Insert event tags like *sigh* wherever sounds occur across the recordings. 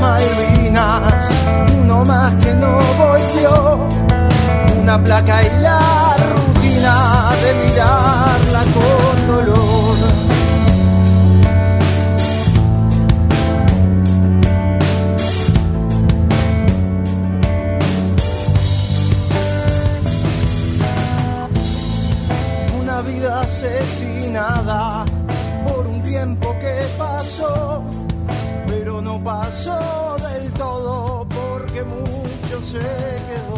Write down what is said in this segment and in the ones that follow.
Malvinas, uno más que no volvió. Una placa y la rutina de mirarla con dolor. Una vida asesinada pasó del todo porque mucho se quedó.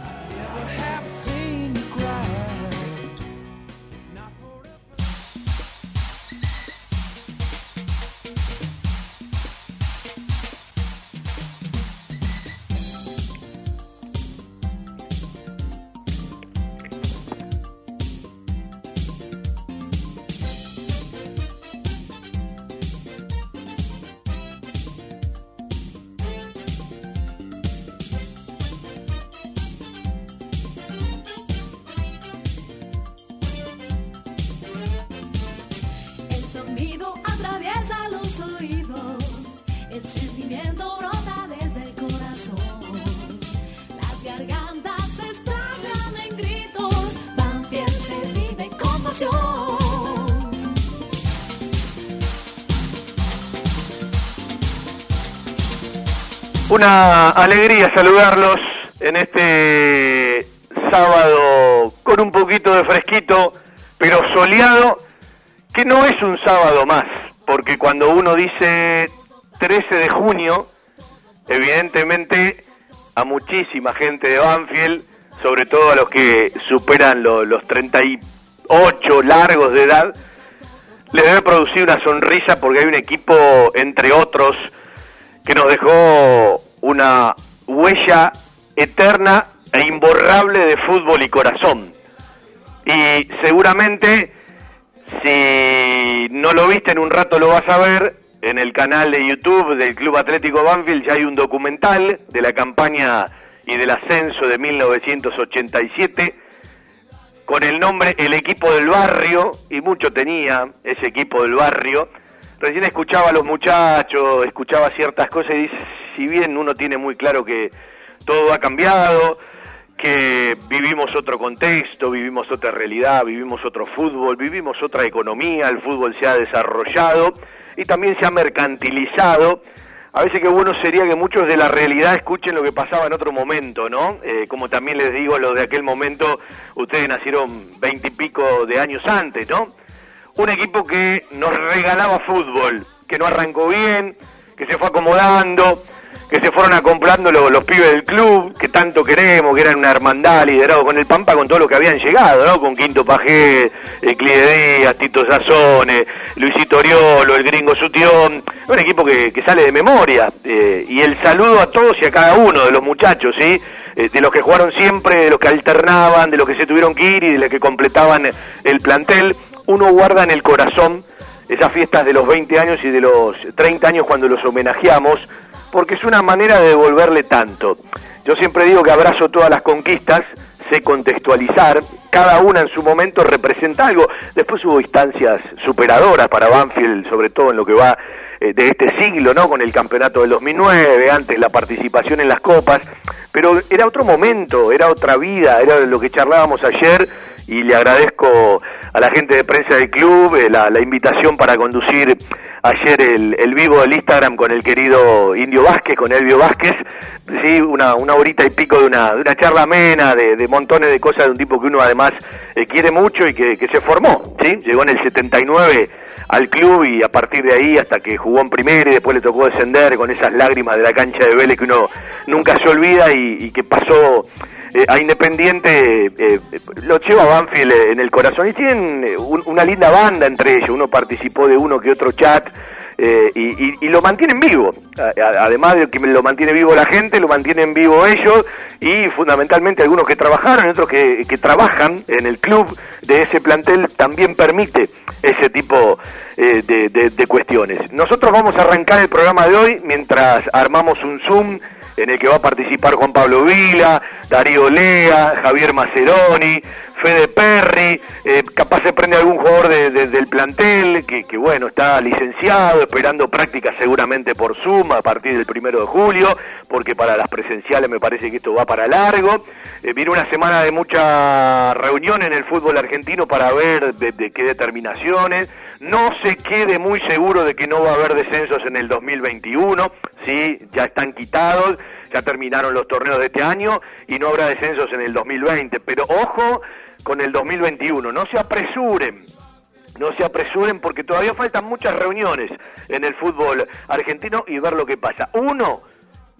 Una alegría saludarlos en este sábado con un poquito de fresquito, pero soleado, que no es un sábado más, porque cuando uno dice 13 de junio, evidentemente a muchísima gente de Banfield, sobre todo a los que superan lo- los 38 largos de edad, le debe producir una sonrisa porque hay un equipo, entre otros, que nos dejó una huella eterna e imborrable de fútbol y corazón. Y seguramente, si no lo viste en un rato lo vas a ver, en el canal de YouTube del Club Atlético Banfield ya hay un documental de la campaña y del ascenso de 1987 con el nombre El equipo del barrio, y mucho tenía ese equipo del barrio. Recién escuchaba a los muchachos, escuchaba ciertas cosas y dice, si bien uno tiene muy claro que todo ha cambiado, que vivimos otro contexto, vivimos otra realidad, vivimos otro fútbol, vivimos otra economía, el fútbol se ha desarrollado y también se ha mercantilizado. A veces que bueno sería que muchos de la realidad escuchen lo que pasaba en otro momento, ¿no? Eh, como también les digo, los de aquel momento, ustedes nacieron veinte y pico de años antes, ¿no? Un equipo que nos regalaba fútbol, que no arrancó bien, que se fue acomodando, que se fueron acomplando los, los pibes del club, que tanto queremos, que eran una hermandad liderado con el Pampa, con todo lo que habían llegado, ¿no? Con Quinto Pajé, Clide Díaz, Tito Sazone, Luisito Oriolo, el gringo Sutión, un equipo que, que sale de memoria. eh, y el saludo a todos y a cada uno de los muchachos, ¿sí? Eh, de los que jugaron siempre, de los que alternaban, de los que se tuvieron que ir y de los que completaban el plantel, uno guarda en el corazón esas fiestas de los 20 años y de los 30 años cuando los homenajeamos, porque es una manera de devolverle tanto. Yo siempre digo que abrazo todas las conquistas, sé contextualizar, cada una en su momento representa algo. Después hubo instancias superadoras para Banfield, sobre todo en lo que va eh, de este siglo, ¿no? Con el campeonato del 2009, antes la participación en las copas, pero era otro momento, era otra vida, era lo que charlábamos ayer y le agradezco a la gente de prensa del club eh, la, invitación para conducir ayer el, vivo del Instagram con el querido Indio Vázquez, con Elvio Vázquez, sí, una, una horita y pico de una, de una charla amena, de, montones de cosas de un tipo que uno además eh, quiere mucho y que, que se formó, ¿sí? llegó en el 79 al club y a partir de ahí hasta que jugó en primera y después le tocó descender con esas lágrimas de la cancha de Vélez que uno nunca se olvida y, que pasó eh, a Independiente, eh, lo lleva Banfield en el corazón y tienen una linda banda entre ellos, uno participó de uno que otro chat eh, y, lo mantienen vivo. Además de que lo mantiene vivo la gente, lo mantienen vivo ellos y fundamentalmente algunos que trabajaron, otros que, trabajan en el club de ese plantel también permite ese tipo eh, de cuestiones. Nosotros vamos a arrancar el programa de hoy mientras armamos un Zoom en el que va a participar Juan Pablo Vila, Darío Lea, Javier Maceroni, Fede Perry, eh, capaz se prende algún jugador del plantel que, bueno, está licenciado, esperando prácticas seguramente por Zoom a partir del primero de julio, porque para las presenciales me parece que esto va para largo. Eh, viene una semana de mucha reunión en el fútbol argentino para ver de, qué determinaciones. No se quede muy seguro de que no va a haber descensos en el 2021, sí, ya están quitados ya terminaron los torneos de este año y no habrá descensos en el 2020. Pero ojo con el 2021. No se apresuren, no se apresuren porque todavía faltan muchas reuniones en el fútbol argentino y ver lo que pasa. Uno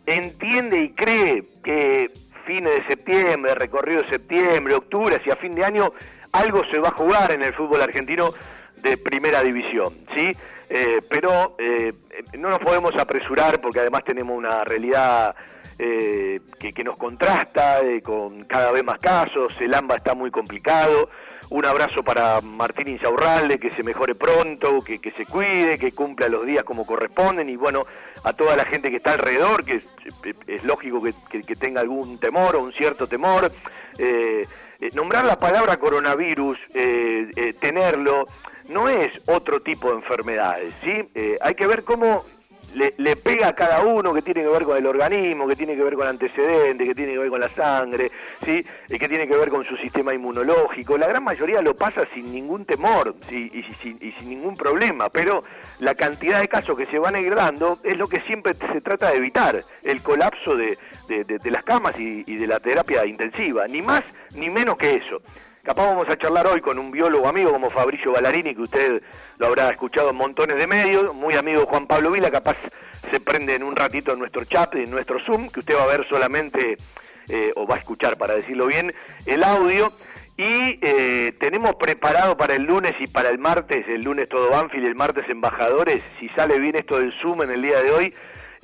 entiende y cree que fines de septiembre, recorrido de septiembre, octubre, hacia fin de año, algo se va a jugar en el fútbol argentino de primera división, ¿sí? Eh, pero eh, no nos podemos apresurar porque además tenemos una realidad eh, que, nos contrasta eh, con cada vez más casos, el AMBA está muy complicado, un abrazo para Martín Insaurralde, que se mejore pronto, que, se cuide, que cumpla los días como corresponden y bueno, a toda la gente que está alrededor, que es, lógico que, tenga algún temor o un cierto temor. Eh, nombrar la palabra coronavirus, tenerlo, no es otro tipo de enfermedades, ¿sí? hay que ver cómo le, pega a cada uno que tiene que ver con el organismo, que tiene que ver con antecedentes, que tiene que ver con la sangre, ¿sí? y que tiene que ver con su sistema inmunológico. La gran mayoría lo pasa sin ningún temor ¿sí? y, sin, ningún problema, pero la cantidad de casos que se van a ir dando es lo que siempre se trata de evitar, el colapso de, las camas y de la terapia intensiva, ni más ni menos que eso. Capaz vamos a charlar hoy con un biólogo amigo como Fabricio Ballarini, que usted lo habrá escuchado en montones de medios, muy amigo Juan Pablo Vila, capaz se prende en un ratito en nuestro chat, en nuestro Zoom, que usted va a ver solamente, eh, o va a escuchar para decirlo bien, el audio. Y eh, tenemos preparado para el lunes y para el martes, el lunes todo Banfield, el martes embajadores, si sale bien esto del Zoom en el día de hoy,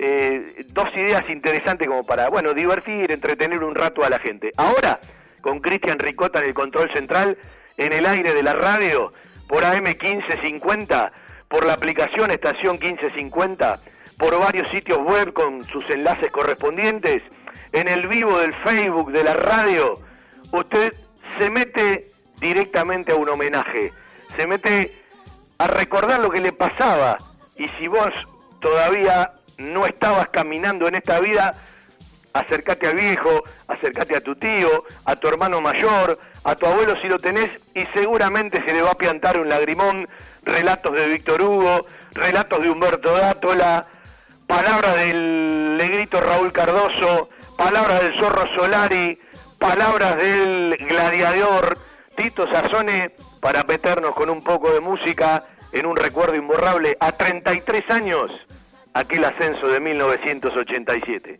eh, dos ideas interesantes como para, bueno, divertir, entretener un rato a la gente. Ahora con Cristian Ricota en el control central, en el aire de la radio, por AM 1550, por la aplicación Estación 1550, por varios sitios web con sus enlaces correspondientes, en el vivo del Facebook de la radio, usted se mete directamente a un homenaje, se mete a recordar lo que le pasaba y si vos todavía no estabas caminando en esta vida, acércate al viejo, acércate a tu tío, a tu hermano mayor, a tu abuelo si lo tenés y seguramente se le va a piantar un lagrimón, relatos de Víctor Hugo, relatos de Humberto Dátola, palabras del negrito Raúl Cardoso, palabras del zorro Solari, palabras del gladiador Tito Sazone para meternos con un poco de música en un recuerdo imborrable a 33 años, aquel ascenso de 1987.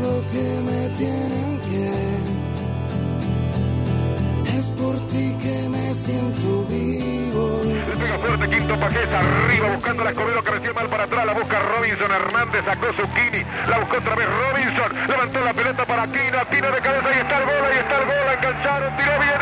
Lo que me tiene en pie. Es por ti que me siento vivo. Le pega fuerte Quinto Paqueta, arriba buscando la Escobedo que recibe mal para atrás. La busca Robinson Hernández, sacó Zucchini. La buscó otra vez Robinson. Levantó la pelota para Aquino. Aquino de cabeza. Ahí está el gol, ahí está el gol. Engancharon, tiró, viene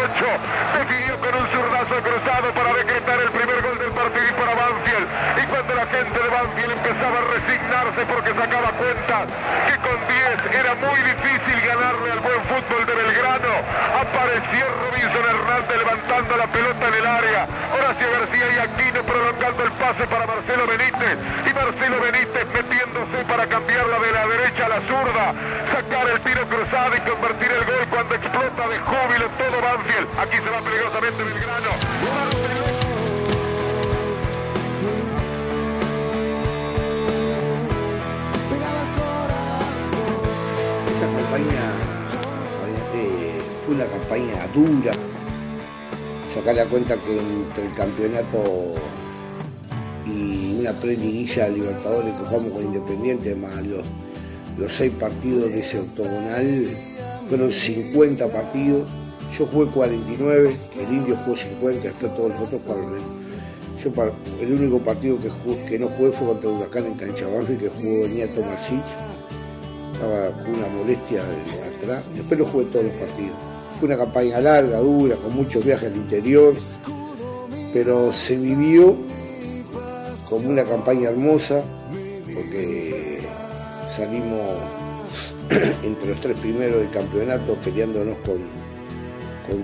definió con un zurdazo cruzado para decretar el primer Banfield empezaba a resignarse porque sacaba cuenta que con 10 era muy difícil ganarle al buen fútbol de Belgrano. Apareció Robinson Hernández levantando la pelota en el área. Horacio García y Aquino prolongando el pase para Marcelo Benítez. Y Marcelo Benítez metiéndose para cambiarla de la derecha a la zurda. Sacar el tiro cruzado y convertir el gol cuando explota de júbilo todo Banfield. Aquí se va peligrosamente Belgrano. Eh, fue una campaña dura. Sacar la cuenta que entre el campeonato y una pre-liguilla de Libertadores que jugamos con Independiente, más los, seis partidos de ese octogonal, fueron 50 partidos. Yo jugué 49, el Indio jugó 50, después todos los otros jugaron. Yo el único partido que, no jugué fue contra Huracán en Cancha que jugó Niato Marcich estaba con una molestia de atrás. Después lo jugué todos los partidos. Fue una campaña larga, dura, con muchos viajes al interior, pero se vivió como una campaña hermosa, porque salimos *clears throat* entre los tres primeros del campeonato peleándonos con,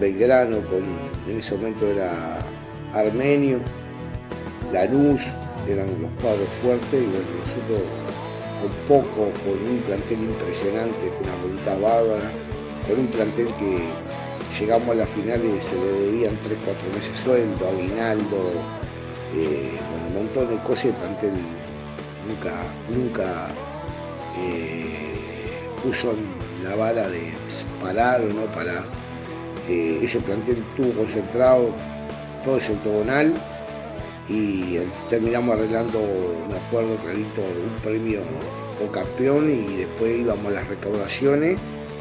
Belgrano, con, en ese momento era Armenio, Lanús, eran los cuadros fuertes y bueno, nosotros con poco, con un plantel impresionante, con una voluntad bárbara, con un plantel que llegamos a la final y se le debían 3, 4 meses sueldo, aguinaldo, eh, un montón de cosas, el plantel nunca, nunca eh, puso la vara de parar o no parar. Eh, ese plantel estuvo concentrado todo ese octogonal y eh, terminamos arreglando un acuerdo clarito, un premio por campeón y después íbamos a las recaudaciones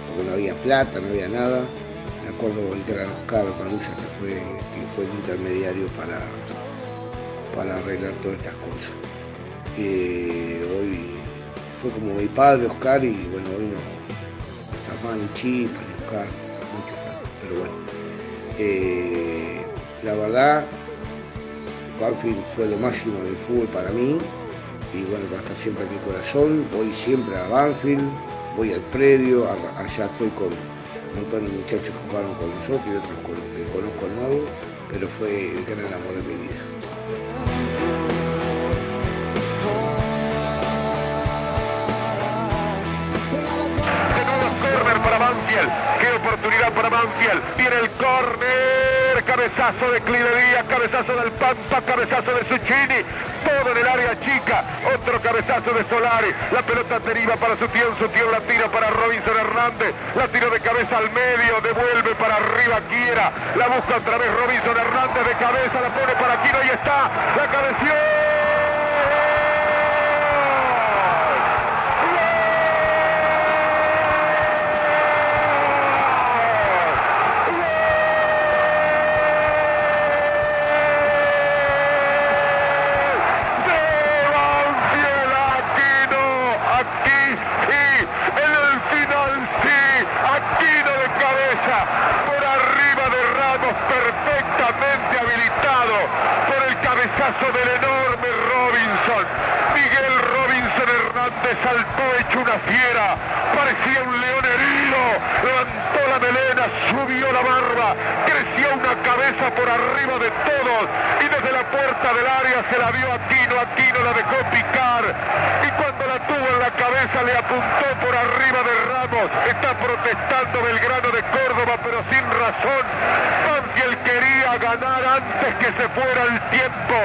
porque no había plata, no había nada. Me acuerdo el gran Oscar Parulla que fue, que fue el intermediario para, arreglar todas estas cosas. Eh, hoy fue como mi padre Oscar y bueno, hoy no está ni Chipa, Oscar, muchos más, pero bueno. Eh, la verdad, Banfield fue lo máximo del fútbol para mí y bueno, va siempre en mi corazón. Voy siempre a Banfield, voy al predio, allá estoy con un montón de muchachos que jugaron con nosotros y otros que conozco nuevos, pero fue el gran amor de mi vida. Córner para Banfield. Qué oportunidad para Banfield. Viene el córner. Cabezazo de Clivería, cabezazo del Pampa, cabezazo de Suchini. Todo en el área chica. Otro cabezazo de Solari. La pelota deriva para Sutión. Sutión la tira para Robinson Hernández. La tiro de cabeza al medio. Devuelve para arriba Quiera. La busca otra vez Robinson Hernández de cabeza. La pone para Quino. Ahí está. La cabeció. Ganar antes que se fuera el tiempo,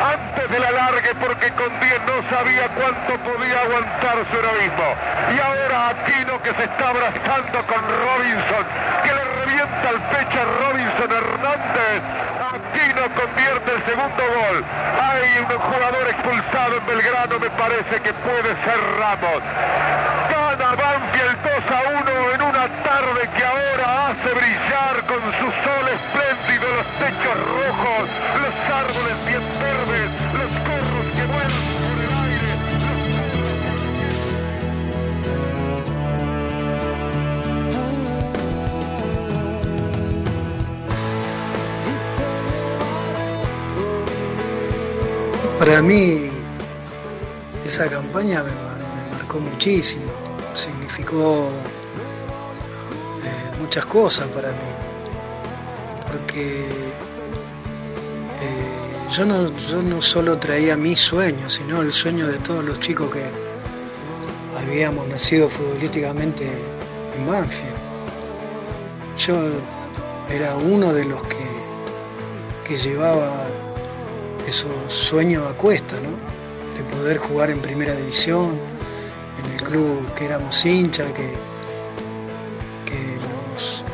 antes del alargue porque con 10 no sabía cuánto podía aguantar su heroísmo. Y ahora Aquino que se está abrazando con Robinson, que le revienta el pecho a Robinson Hernández. Aquino convierte el segundo gol. Hay un jugador expulsado en Belgrano, me parece que puede ser Ramos. Gana Banfield 2 a 1 en una tarde que ahora hace brillar con su sol espléndido los techos rojos, los árboles bien verdes, los corros que vuelan por el aire. Para mí, esa campaña me, me marcó muchísimo, significó muchas cosas para mí, porque eh, yo, no, yo no solo traía mi sueño, sino el sueño de todos los chicos que habíamos nacido futbolísticamente en Banfield. Yo era uno de los que, que llevaba esos sueños a cuesta, ¿no? De poder jugar en primera división, en el club que éramos hinchas, que,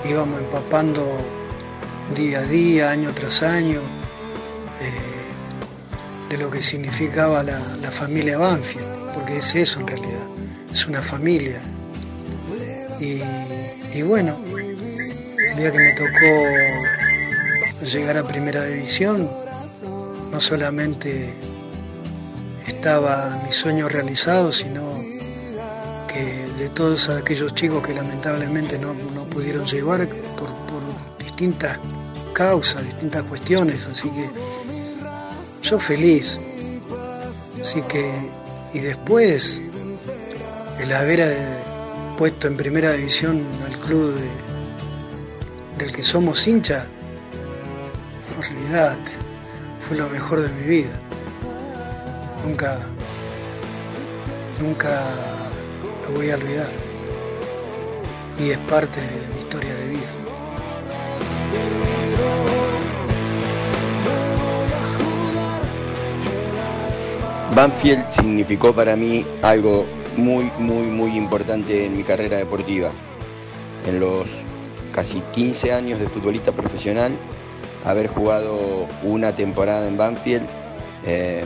íbamos empapando día a día, año tras año, eh, de lo que significaba la, familia Banfield, porque es eso en realidad, es una familia. Y, bueno, el día que me tocó llegar a primera división, no solamente estaba mi sueño realizado, sino todos aquellos chicos que lamentablemente no, no pudieron llegar por, distintas causas, distintas cuestiones, así que yo feliz. Así que, y después el haber puesto en primera división al club de- del que somos hinchas, olvídate, fue lo mejor de mi vida. Nunca, nunca lo voy a olvidar. Y es parte de mi historia de vida. Banfield significó para mí algo muy, muy, muy importante en mi carrera deportiva. En los casi 15 años de futbolista profesional, haber jugado una temporada en Banfield eh,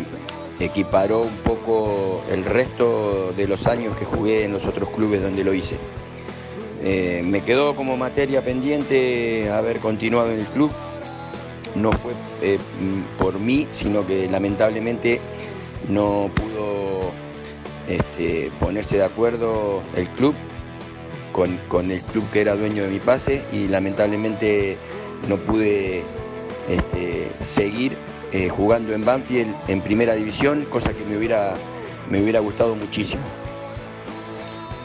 equiparó un poco el resto de los años que jugué en los otros clubes donde lo hice. Eh, me quedó como materia pendiente haber continuado en el club. No fue eh, por mí, sino que lamentablemente no pudo este, ponerse de acuerdo el club con, con el club que era dueño de mi pase y lamentablemente no pude este, seguir eh, jugando en Banfield en primera división, cosa que me hubiera, me hubiera gustado muchísimo.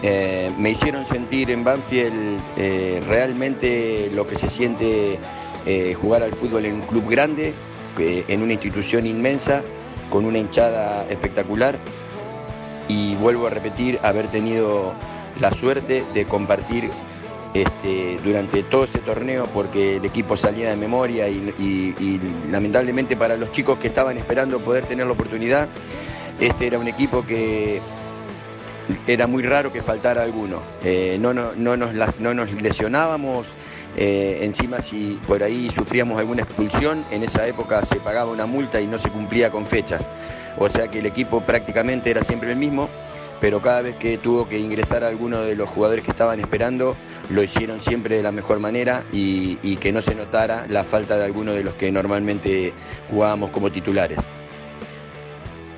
Eh, me hicieron sentir en Banfield eh, realmente lo que se siente jugar al fútbol en un club grande, en una institución inmensa, con una hinchada espectacular y vuelvo a repetir haber tenido la suerte de compartir este, durante todo ese torneo porque el equipo salía de memoria y, lamentablemente para los chicos que estaban esperando poder tener la oportunidad, este era un equipo que era muy raro que faltara alguno. Eh, no, no, no, nos, no nos lesionábamos, eh, encima si por ahí sufríamos alguna expulsión, en esa época se pagaba una multa y no se cumplía con fechas. O sea que el equipo prácticamente era siempre el mismo, pero cada vez que tuvo que ingresar alguno de los jugadores que estaban esperando, lo hicieron siempre de la mejor manera y, que no se notara la falta de alguno de los que normalmente jugábamos como titulares.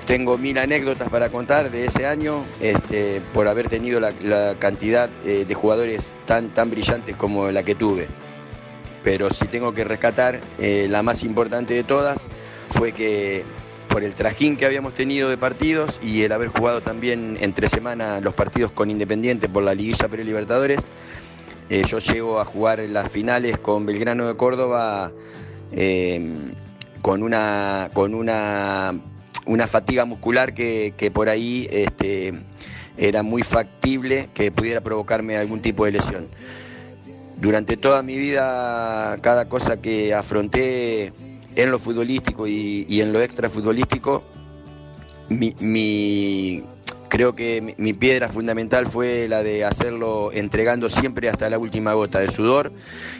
Tengo mil anécdotas para contar de ese año este, por haber tenido la, la cantidad eh, de jugadores tan, tan brillantes como la que tuve. Pero si tengo que rescatar, eh, la más importante de todas fue que por el trajín que habíamos tenido de partidos y el haber jugado también entre semana los partidos con Independiente por la liguilla Libertadores, eh, yo llego a jugar las finales con Belgrano de Córdoba eh, con una con una una fatiga muscular que, que por ahí este, era muy factible que pudiera provocarme algún tipo de lesión. Durante toda mi vida, cada cosa que afronté en lo futbolístico y, y en lo extrafutbolístico, mi, mi- creo que mi, piedra fundamental fue la de hacerlo entregando siempre hasta la última gota de sudor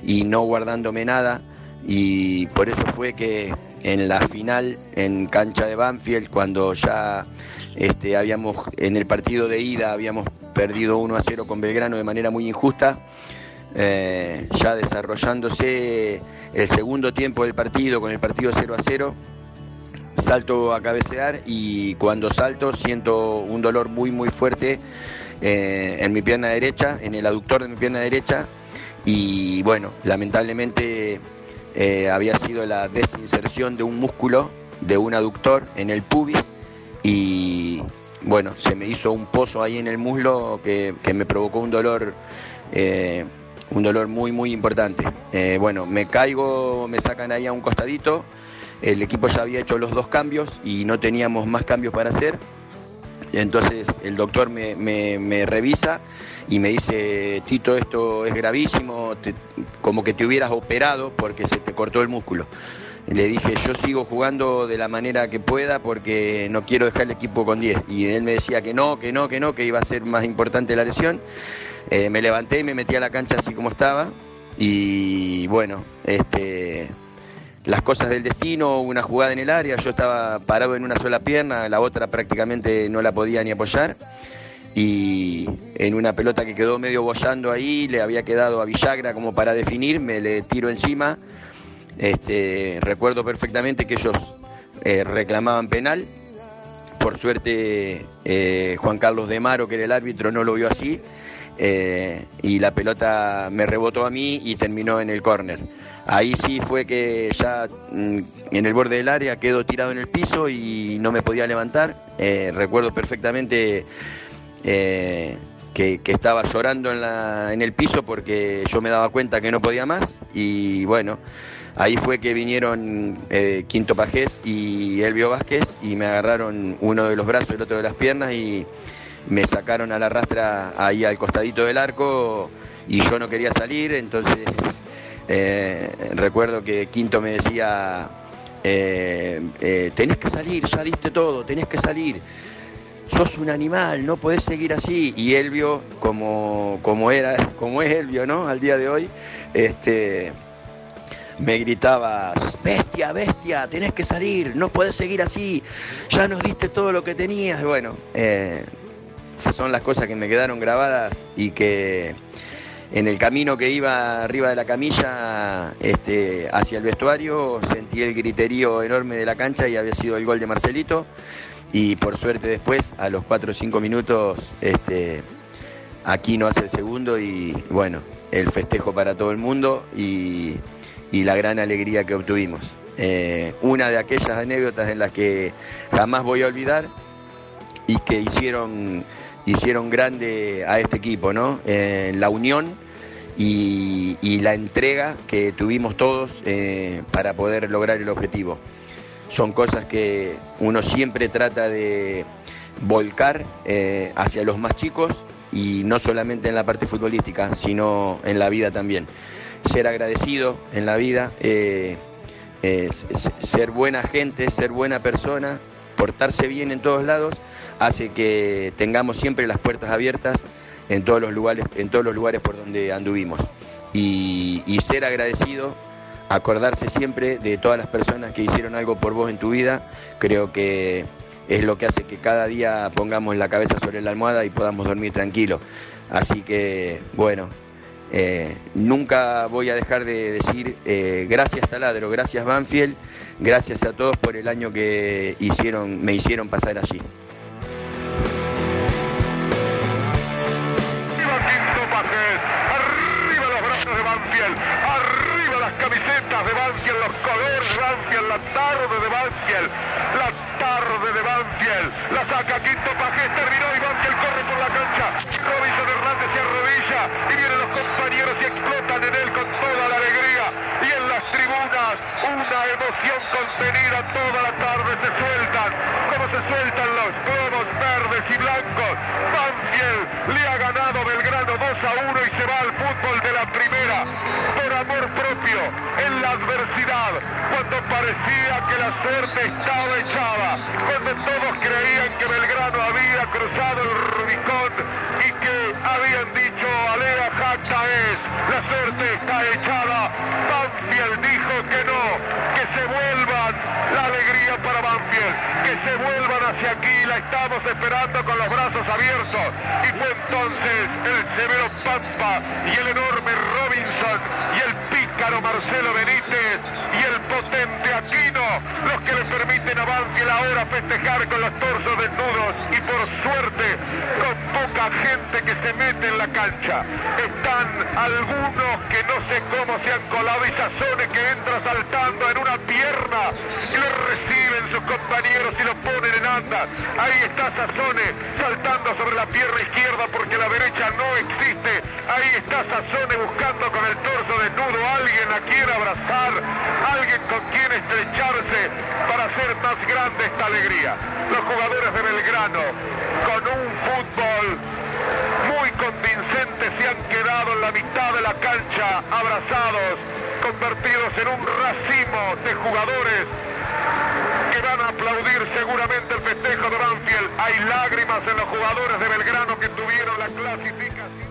y no guardándome nada. Y por eso fue que en la final en cancha de Banfield, cuando ya este, habíamos en el partido de ida habíamos perdido 1 a 0 con Belgrano de manera muy injusta, eh, ya desarrollándose el segundo tiempo del partido con el partido 0 a 0 salto a cabecear y cuando salto siento un dolor muy muy fuerte eh, en mi pierna derecha, en el aductor de mi pierna derecha y bueno, lamentablemente eh, había sido la desinserción de un músculo de un aductor en el pubis y, bueno, se me hizo un pozo ahí en el muslo que, que me provocó un dolor, eh, un dolor muy, muy importante. Eh, bueno, me caigo, me sacan ahí a un costadito, el equipo ya había hecho los dos cambios y no teníamos más cambios para hacer. Entonces el doctor me, revisa y me dice, Tito, esto es gravísimo, como que te hubieras operado porque se te cortó el músculo. Le dije, yo sigo jugando de la manera que pueda porque no quiero dejar el equipo con 10. Y él me decía que no, que no, que no, que iba a ser más importante la lesión. Eh, me levanté y me metí a la cancha así como estaba. Y bueno, este, las cosas del destino, una jugada en el área, yo estaba parado en una sola pierna, la otra prácticamente no la podía ni apoyar. Y en una pelota que quedó medio bollando ahí, le había quedado a Villagra como para definir, me le tiro encima. Este, recuerdo perfectamente que ellos eh, reclamaban penal. Por suerte, eh, Juan Carlos de Maro, que era el árbitro, no lo vio así. Eh, y la pelota me rebotó a mí y terminó en el córner. Ahí sí fue que ya mm, en el borde del área quedo tirado en el piso y no me podía levantar. Eh, recuerdo perfectamente eh, que, estaba llorando en, la, en el piso porque yo me daba cuenta que no podía más y bueno, ahí fue que vinieron Quinto Pajés y Elvio Vázquez y me agarraron uno de los brazos y el otro de las piernas y me sacaron a la rastra ahí al costadito del arco y yo no quería salir, entonces eh, recuerdo que Quinto me decía, eh, eh, tenés que salir, ya diste todo, tenés que salir sos un animal, no podés seguir así. Y Elvio, como, como era, *laughs* como es Elvio, ¿no? Al día de hoy, este me gritaba, bestia, bestia, tenés que salir, no podés seguir así, ya nos diste todo lo que tenías. Bueno, eh, son las cosas que me quedaron grabadas y que en el camino que iba arriba de la camilla este, hacia el vestuario sentí el griterío enorme de la cancha y había sido el gol de Marcelito y por suerte después a los 4 o 5 minutos este, aquí no hace el segundo y bueno, el festejo para todo el mundo y, la gran alegría que obtuvimos. Eh, una de aquellas anécdotas en las que jamás voy a olvidar y que hicieron, hicieron grande a este equipo, ¿no? Eh, la unión y, la entrega que tuvimos todos eh, para poder lograr el objetivo. Son cosas que uno siempre trata de volcar eh, hacia los más chicos y no solamente en la parte futbolística, sino en la vida también. Ser agradecido en la vida, ser buena gente, ser buena persona, portarse bien en todos lados, hace que tengamos siempre las puertas abiertas en todos los lugares, en todos los lugares por donde anduvimos. Y, ser agradecido, acordarse siempre de todas las personas que hicieron algo por vos en tu vida, creo que es lo que hace que cada día pongamos la cabeza sobre la almohada y podamos dormir tranquilo. Así que, bueno, eh, nunca voy a dejar de decir eh, gracias Taladro, gracias Banfield, gracias a todos por el año que hicieron, me hicieron pasar allí. Arriba los brazos de Banfield, arriba las camisetas de Banfield, los colores de Banfield, la tarde de Banfield, la tarde de Banfield, la saca Quinto Pajés, terminó y Banfield corre por la cancha, Robinson Hernández se arrodilla y vienen los compañeros y explotan en él con toda la alegría una emoción contenida toda la tarde se sueltan, como se sueltan los globos verdes y blancos, Banfield le ha ganado Belgrano 2 a 1 y se va al fútbol de la primera por amor propio en la adversidad cuando parecía que la suerte estaba echada cuando todos creían que Belgrano había cruzado el Rubicón habían dicho Alea Jacta es la suerte está echada Banfield dijo que no que se vuelvan la alegría para Banfield que se vuelvan hacia aquí la estamos esperando con los brazos abiertos. Y fue entonces el severo Pampa y el enorme Robinson y el pícaro Marcelo Benítez y el potente Aquino los que le permiten a Banfield ahora festejar con los torsos desnudos y por suerte con poca gente que se mete en la cancha están algunos que no sé cómo se han colado y Sazone que entra saltando en una pierna y lo reciben sus compañeros y lo ponen en Hernández. Ahí está Sazone saltando sobre la pierna izquierda porque la derecha no existe. Ahí está Sazone buscando con el torso desnudo alguien a quien abrazar, alguien con quien estrecharse para hacer más grande esta alegría. Los jugadores de Belgrano con un fútbol muy convincente se han quedado en la mitad de la cancha abrazados, convertidos en un racimo de jugadores que van a aplaudir seguramente el festejo de Banfield. Hay lágrimas en los jugadores de Belgrano que tuvieron la clasificación.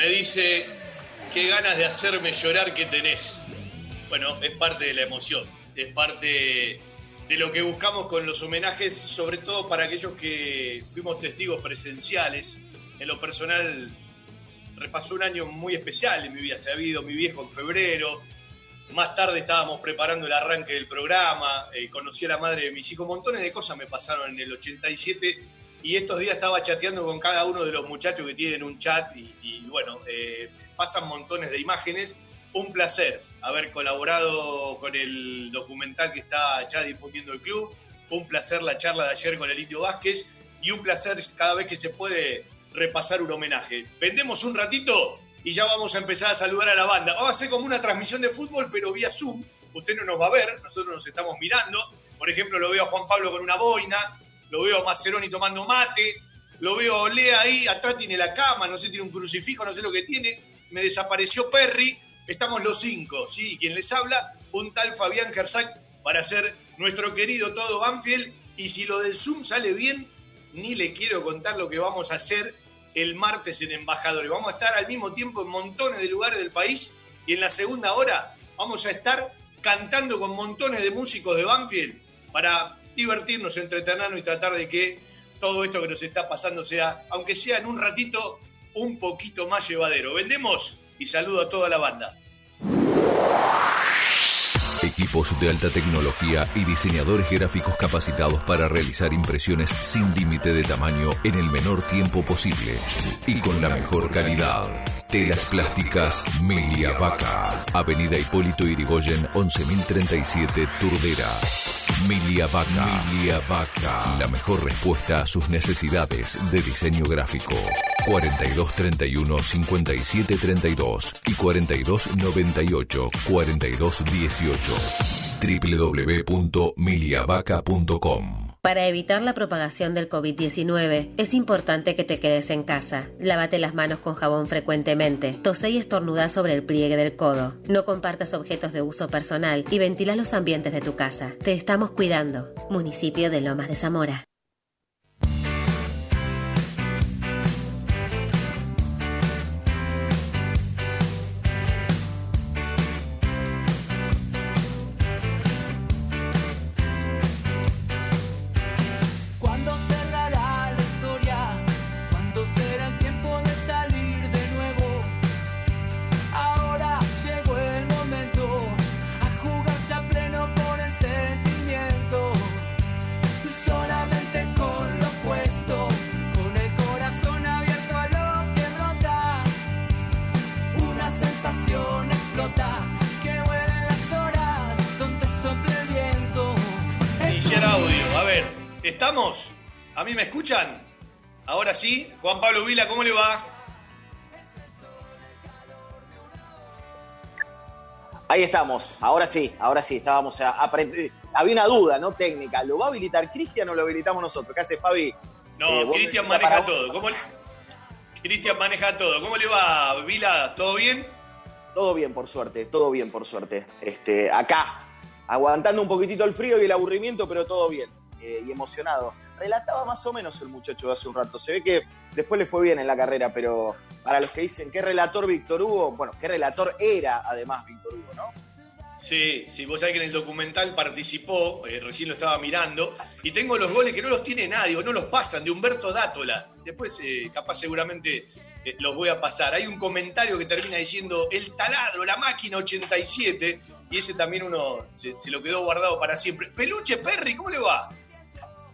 me dice qué ganas de hacerme llorar que tenés. Bueno, es parte de la emoción, es parte de lo que buscamos con los homenajes, sobre todo para aquellos que fuimos testigos presenciales. En lo personal, repasó un año muy especial en mi vida. Se ha habido mi viejo en febrero. Más tarde estábamos preparando el arranque del programa. eh, conocí a la madre de mis hijos. Montones de cosas me pasaron en el 87 y estos días estaba chateando con cada uno de los muchachos que tienen un chat y, bueno, eh, pasan montones de imágenes. Un placer haber colaborado con el documental que está ya difundiendo el club. Un placer la charla de ayer con el Indio Vázquez y un placer cada vez que se puede repasar un homenaje. Vendemos un ratito y ya vamos a empezar a saludar a la banda. Vamos a hacer como una transmisión de fútbol, pero vía Zoom. Usted no nos va a ver, nosotros nos estamos mirando. Por ejemplo, lo veo a Juan Pablo con una boina, lo veo a Maceroni tomando mate, lo veo a Olea ahí, atrás tiene la cama, no sé, tiene un crucifijo, no sé lo que tiene. Me desapareció Perry, estamos los cinco, ¿sí? Quien les habla, un tal Fabián Gersac para ser nuestro querido todo Banfield. Y si lo del Zoom sale bien, ni le quiero contar lo que vamos a hacer el martes en Embajadores. Vamos a estar al mismo tiempo en montones de lugares del país y en la segunda hora vamos a estar cantando con montones de músicos de Banfield para divertirnos, entretenernos y tratar de que todo esto que nos está pasando sea, aunque sea en un ratito, un poquito más llevadero. Vendemos y saludo a toda la banda. Equipos de alta tecnología y diseñadores gráficos capacitados para realizar impresiones sin límite de tamaño en el menor tiempo posible y con la mejor calidad. Telas plásticas Milia Vaca. Avenida Hipólito Irigoyen 11037 Turdera. Milia Vaca. Milia Vaca. La mejor respuesta a sus necesidades de diseño gráfico. 4231 5732 y 4298 4218 www.miliavaca.com Para evitar la propagación del COVID-19, es importante que te quedes en casa. Lávate las manos con jabón frecuentemente. Tose y estornuda sobre el pliegue del codo. No compartas objetos de uso personal y ventila los ambientes de tu casa. Te estamos cuidando. Municipio de Lomas de Zamora. Juan Pablo Vila, ¿cómo le va? Ahí estamos, ahora sí, ahora sí, estábamos a, apre- Había una duda, ¿no? Técnica. ¿Lo va a habilitar Cristian o lo habilitamos nosotros? ¿Qué hace Fabi? No, Eh, Cristian maneja todo. ¿Cómo le- Cristian maneja todo. ¿Cómo le va, Vila? ¿Todo bien? Todo bien, por suerte, todo bien, por suerte. Este, acá, aguantando un poquitito el frío y el aburrimiento, pero todo bien. eh, y emocionado. Relataba más o menos el muchacho hace un rato. Se ve que después le fue bien en la carrera, pero para los que dicen qué relator Víctor Hugo, bueno, qué relator era además Víctor Hugo, ¿no? Sí, sí, vos sabés que en el documental participó, eh, recién lo estaba mirando, y tengo los goles que no los tiene nadie, o no los pasan, de Humberto Dátola. Después, eh, capaz seguramente eh, los voy a pasar. Hay un comentario que termina diciendo el taladro, la máquina 87, y ese también uno se lo quedó guardado para siempre. Peluche Perry, ¿cómo le va?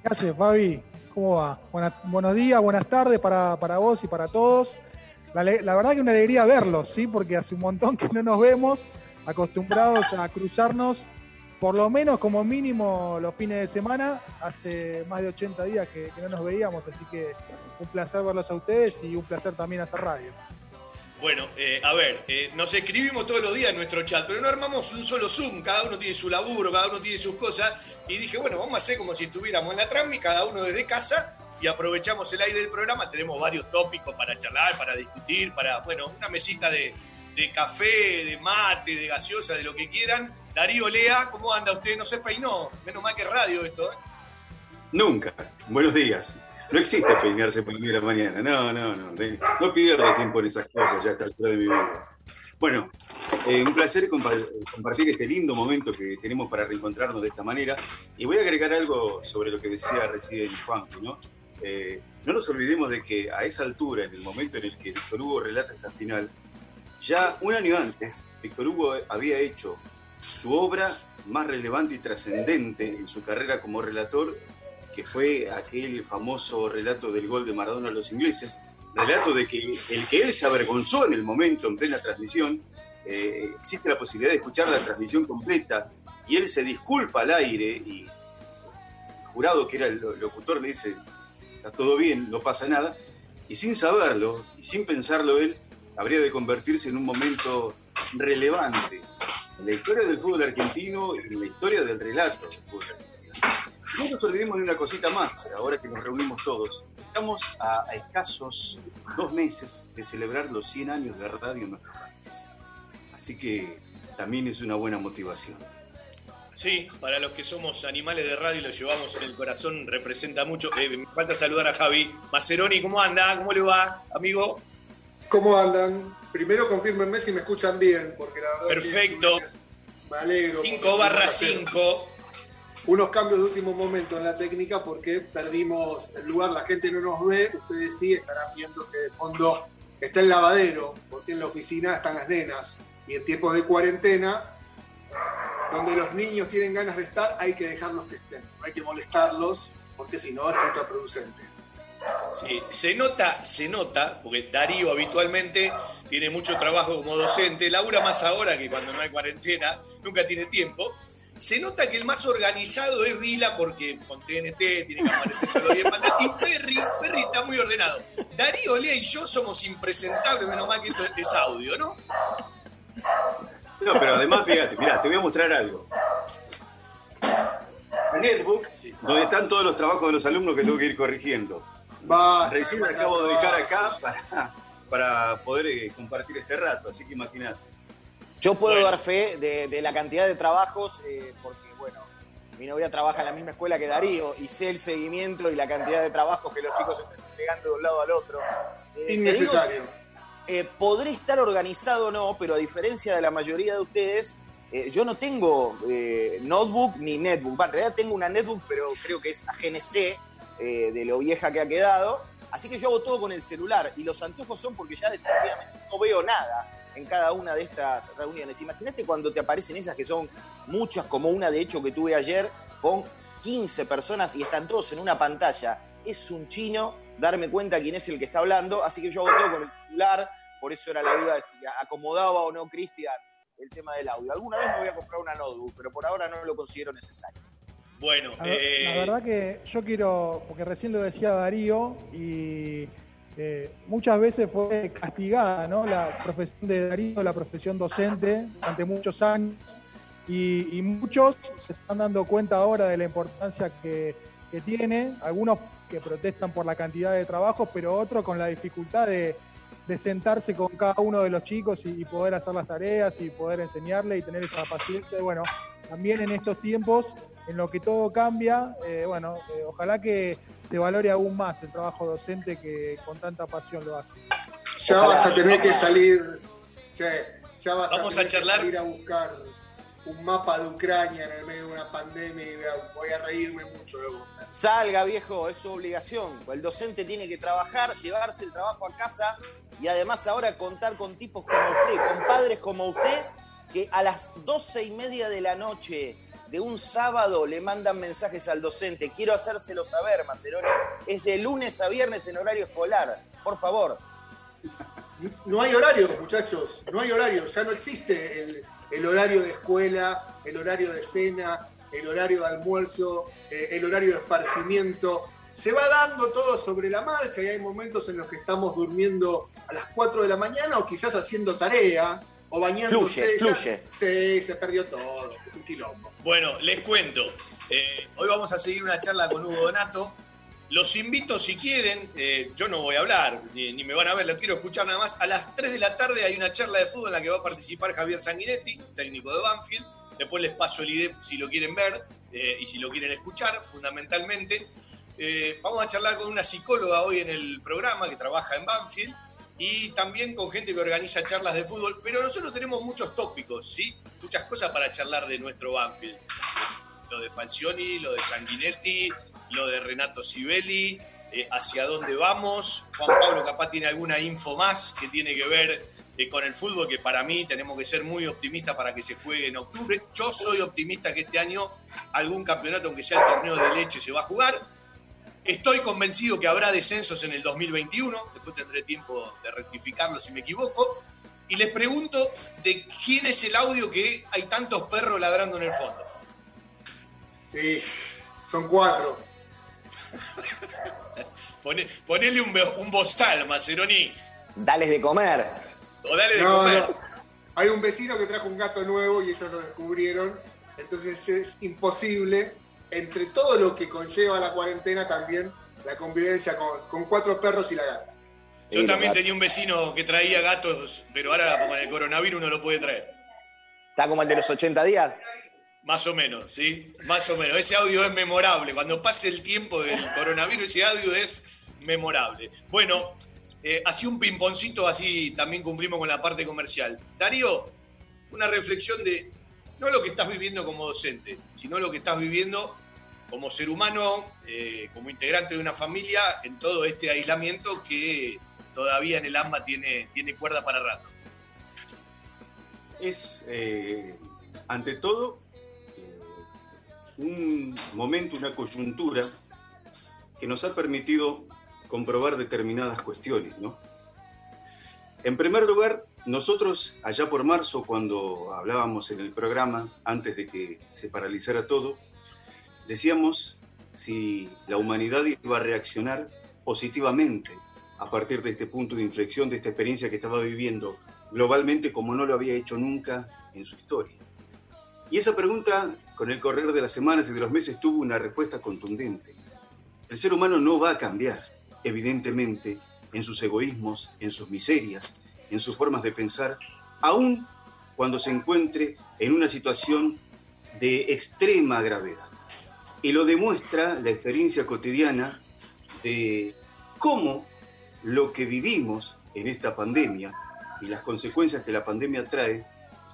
¿Qué haces, Fabi? ¿Cómo va? Buenas- buenos días, buenas tardes para, para vos y para todos. La verdad que una alegría verlos, ¿sí? Porque hace un montón que no nos vemos, acostumbrados a cruzarnos, por lo menos como mínimo los fines de semana. Hace más de 80 días que, que no nos veíamos, así que un placer verlos a ustedes y un placer también hacer radio. Bueno, eh, a ver, eh, nos escribimos todos los días en nuestro chat, pero no armamos un solo Zoom, cada uno tiene su laburo, cada uno tiene sus cosas, y dije, bueno, vamos a hacer como si estuviéramos en la Transmi, cada uno desde casa, y aprovechamos el aire del programa, tenemos varios tópicos para charlar, para discutir, para, bueno, una mesita de, de café, de mate, de gaseosa, de lo que quieran. Darío Lea, ¿cómo anda usted? No se peinó, menos mal que radio esto, ¿eh? Nunca. Buenos días. No existe peinarse por mí la mañana. No, no, no. No pierdo tiempo en esas cosas ya a esta altura de mi vida. Bueno, eh, un placer compa- compartir este lindo momento que tenemos para reencontrarnos de esta manera. Y voy a agregar algo sobre lo que decía recién Juan, ¿no? Eh, no nos olvidemos de que a esa altura, en el momento en el que Víctor Hugo relata esta final, ya un año antes, Víctor Hugo había hecho su obra más relevante y trascendente en su carrera como relator, que fue aquel famoso relato del gol de Maradona a los ingleses, relato de que el que él se avergonzó en el momento, en plena transmisión, eh, existe la posibilidad de escuchar la transmisión completa y él se disculpa al aire y el jurado que era el lo- locutor le dice, está todo bien, no pasa nada, y sin saberlo y sin pensarlo él, habría de convertirse en un momento relevante en la historia del fútbol argentino y en la historia del relato argentino. No nos olvidemos de una cosita más, ahora que nos reunimos todos. Estamos a, a escasos dos meses de celebrar los 100 años de radio en nuestro país. Así que también es una buena motivación. Sí, para los que somos animales de radio y lo llevamos en el corazón, representa mucho. Eh, me falta saludar a Javi Maceroni, ¿cómo anda? ¿Cómo le va, amigo? ¿Cómo andan? Primero confírmenme si me escuchan bien, porque la verdad Perfecto. que me alegro. 5 barra 5. Unos cambios de último momento en la técnica porque perdimos el lugar, la gente no nos ve, ustedes sí estarán viendo que de fondo está el lavadero, porque en la oficina están las nenas. Y en tiempos de cuarentena, donde los niños tienen ganas de estar, hay que dejarlos que estén, no hay que molestarlos, porque si no es contraproducente. Sí, se nota, se nota, porque Darío habitualmente tiene mucho trabajo como docente, labura más ahora que cuando no hay cuarentena, nunca tiene tiempo. Se nota que el más organizado es Vila porque con TNT tiene que aparecer todos los días en pantalla. Y Perry, Perry está muy ordenado. Darío, Lea y yo somos impresentables, menos mal que esto es audio, ¿no? No, pero además, fíjate, mira, te voy a mostrar algo. Netbook, donde están todos los trabajos de los alumnos que tengo que ir corrigiendo. Va, Recién me acabo de dejar acá para, para poder eh, compartir este rato, así que imagínate. Yo puedo dar fe de, de la cantidad de trabajos, eh, porque, bueno, mi novia trabaja en la misma escuela que Darío y sé el seguimiento y la cantidad de trabajos que los chicos están entregando de un lado al otro. Eh, Innecesario. eh, podré estar organizado o no, pero a diferencia de la mayoría de ustedes, eh, yo no tengo eh, notebook ni netbook. Va, en realidad tengo una netbook, pero creo que es a GNC, eh, de lo vieja que ha quedado. Así que yo hago todo con el celular y los antojos son porque ya definitivamente no veo nada en cada una de estas reuniones. Imagínate cuando te aparecen esas que son muchas, como una de hecho que tuve ayer, con 15 personas y están todos en una pantalla. Es un chino darme cuenta quién es el que está hablando, así que yo hago todo con el celular, por eso era la duda de si acomodaba o no Cristian el tema del audio. Alguna vez me voy a comprar una notebook, pero por ahora no lo considero necesario. Bueno, La, eh, la verdad que yo quiero, porque recién lo decía Darío, y eh, muchas veces fue castigada ¿no? la profesión de Darío, la profesión docente, durante muchos años, y, muchos se están dando cuenta ahora de la importancia que, que tiene, algunos que protestan por la cantidad de trabajos, pero otros con la dificultad de, de sentarse con cada uno de los chicos y, poder hacer las tareas y poder enseñarle y tener esa paciencia. Bueno, también en estos tiempos en lo que todo cambia, eh, bueno, eh, ojalá que se valore aún más el trabajo docente que con tanta pasión lo hace. Ya Ojalá. vas a tener que salir, che, ya vas Vamos a a tener charlar. que salir a buscar un mapa de Ucrania en el medio de una pandemia y voy a- a reírme mucho luego. Salga, viejo, es su obligación. El docente tiene que trabajar, llevarse el trabajo a casa y además ahora contar con tipos como usted, con padres como usted, que a las doce y media de la noche de un sábado le mandan mensajes al docente. Quiero hacérselo saber, Maceroni. Es de lunes a viernes en horario escolar. Por favor. *laughs* No hay horario, muchachos, no hay horario, ya no existe el, el horario de escuela, el horario de cena, el horario de almuerzo, eh, el horario de esparcimiento. Se va dando todo sobre la marcha y hay momentos en los que estamos durmiendo a las 4 de la mañana o quizás haciendo tarea o bañándose. Fluye, Ya- fluye. Sí, se perdió todo, es un quilombo. Bueno, les cuento. Eh, hoy vamos a seguir una charla con Hugo Donato. Los invito, si quieren, eh, yo no voy a hablar, ni, ni me van a ver, los quiero escuchar nada más. A las 3 de la tarde hay una charla de fútbol en la que va a participar Javier Sanguinetti, técnico de Banfield. Después les paso el ID si lo quieren ver eh, y si lo quieren escuchar, fundamentalmente. Eh, vamos a charlar con una psicóloga hoy en el programa que trabaja en Banfield y también con gente que organiza charlas de fútbol. Pero nosotros tenemos muchos tópicos, ¿sí? Muchas cosas para charlar de nuestro Banfield. Lo de Falcioni, lo de Sanguinetti, lo de Renato Sibeli, eh, hacia dónde vamos. Juan Pablo capaz tiene alguna info más que tiene que ver eh, con el fútbol, que para mí tenemos que ser muy optimistas para que se juegue en octubre. Yo soy optimista que este año algún campeonato, aunque sea el torneo de leche, se va a jugar. Estoy convencido que habrá descensos en el 2021, después tendré tiempo de rectificarlo si me equivoco. Y les pregunto de quién es el audio que hay tantos perros ladrando en el fondo. Sí, son cuatro. *laughs* Pone- ponele un, bozal, Maceroni. Dales de comer. O dale de No, comer. no. Hay un vecino que trajo un gato nuevo y ellos lo descubrieron. Entonces es imposible, entre todo lo que conlleva la cuarentena, también la convivencia con, con cuatro perros y la gata. Yo también tenía un vecino que traía gatos, pero ahora con el coronavirus no lo puede traer. Está como el de los 80 días. Más o menos, ¿sí? Más o menos. Ese audio es memorable. Cuando pase el tiempo del coronavirus, ese audio es memorable. Bueno, eh, así un pimponcito, así también cumplimos con la parte comercial. Darío, una reflexión de no lo que estás viviendo como docente, sino lo que estás viviendo como ser humano, eh, como integrante de una familia, en todo este aislamiento que todavía en el AMBA tiene, tiene cuerda para rato. Es, eh, ante todo, eh, un momento, una coyuntura que nos ha permitido comprobar determinadas cuestiones, ¿no? En primer lugar, nosotros allá por marzo, cuando hablábamos en el programa, antes de que se paralizara todo, decíamos si la humanidad iba a reaccionar positivamente a partir de este punto de inflexión, de esta experiencia que estaba viviendo globalmente como no lo había hecho nunca en su historia. Y esa pregunta, con el correr de las semanas y de los meses, tuvo una respuesta contundente. El ser humano no va a cambiar, evidentemente, en sus egoísmos, en sus miserias, en sus formas de pensar, aun cuando se encuentre en una situación de extrema gravedad. Y lo demuestra la experiencia cotidiana de cómo lo que vivimos en esta pandemia y las consecuencias que la pandemia trae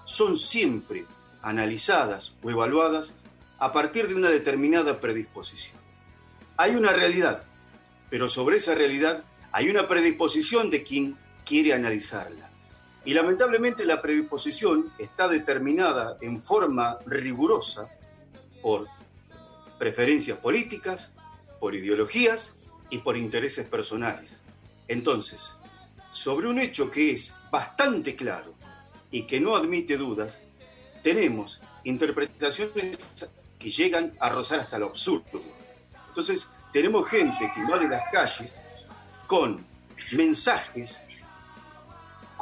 son siempre analizadas o evaluadas a partir de una determinada predisposición. Hay una realidad, pero sobre esa realidad hay una predisposición de quien quiere analizarla. Y lamentablemente la predisposición está determinada en forma rigurosa por preferencias políticas, por ideologías y por intereses personales. Entonces, sobre un hecho que es bastante claro y que no admite dudas, tenemos interpretaciones que llegan a rozar hasta lo absurdo. Entonces, tenemos gente que invade las calles con mensajes,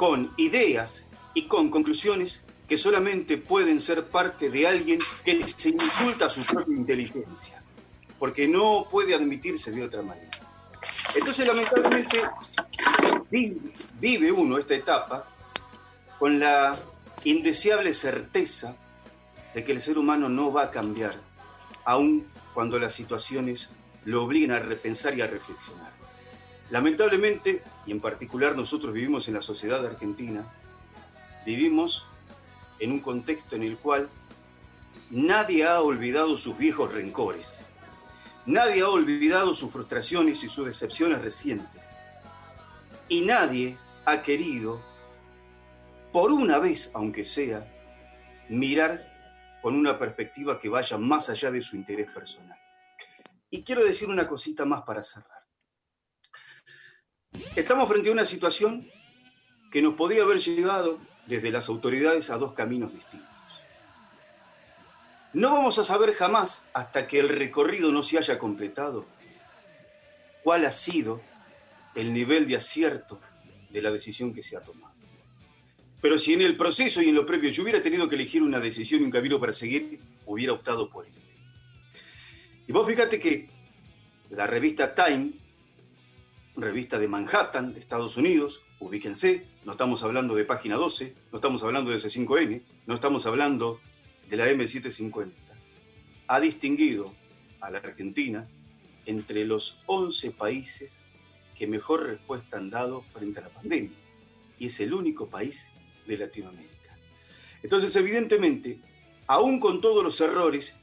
con ideas y con conclusiones que solamente pueden ser parte de alguien que se insulta a su propia inteligencia, porque no puede admitirse de otra manera. Entonces, lamentablemente, vive uno esta etapa con la indeseable certeza de que el ser humano no va a cambiar, aun cuando las situaciones lo obliguen a repensar y a reflexionar. Lamentablemente, y en particular nosotros vivimos en la sociedad argentina, vivimos en un contexto en el cual nadie ha olvidado sus viejos rencores, nadie ha olvidado sus frustraciones y sus decepciones recientes, y nadie ha querido, por una vez aunque sea, mirar con una perspectiva que vaya más allá de su interés personal. Y quiero decir una cosita más para cerrar. Estamos frente a una situación que nos podría haber llevado desde las autoridades a dos caminos distintos. No vamos a saber jamás, hasta que el recorrido no se haya completado, cuál ha sido el nivel de acierto de la decisión que se ha tomado. Pero si en el proceso y en lo previo yo hubiera tenido que elegir una decisión y un camino para seguir, hubiera optado por este. Y vos fíjate que la revista Time, revista de Manhattan, de Estados Unidos, ubíquense, no estamos hablando de página 12, no estamos hablando de C5N, no estamos hablando de la M750, ha distinguido a la Argentina entre los 11 países que mejor respuesta han dado frente a la pandemia. Y es el único país de Latinoamérica. Entonces, evidentemente, aún con todos los errores,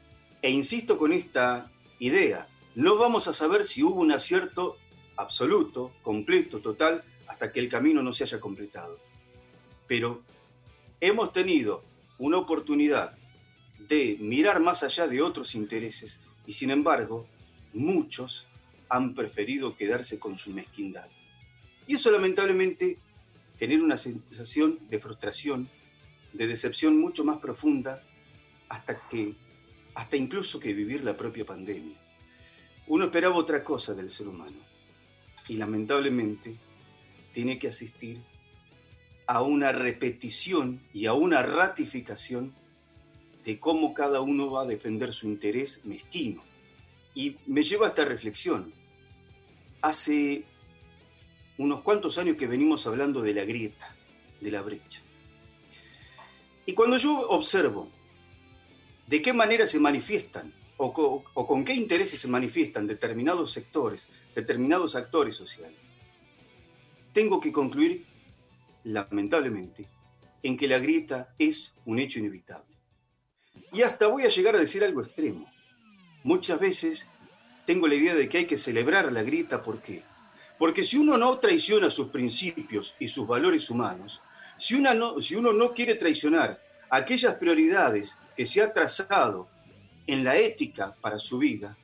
e insisto con esta idea, no vamos a saber si hubo un acierto absoluto, completo, total, hasta que el camino no se haya completado. Pero hemos tenido una oportunidad de mirar más allá de otros intereses y sin embargo muchos han preferido quedarse con su mezquindad. Y eso lamentablemente genera una sensación de frustración, de decepción mucho más profunda hasta que hasta incluso que vivir la propia pandemia. Uno esperaba otra cosa del ser humano y lamentablemente tiene que asistir a una repetición y a una ratificación de cómo cada uno va a defender su interés mezquino. Y me lleva a esta reflexión. Hace unos cuantos años que venimos hablando de la grieta, de la brecha. Y cuando yo observo de qué manera se manifiestan o, con qué intereses se manifiestan determinados sectores, determinados actores sociales, tengo que concluir, lamentablemente, en que la grieta es un hecho inevitable. Y hasta voy a llegar a decir algo extremo. Muchas veces tengo la idea de que hay que celebrar la grieta, ¿por qué? Porque si uno no traiciona sus principios y sus valores humanos, si uno no quiere traicionar aquellas prioridades que se ha trazado en la ética para su vida,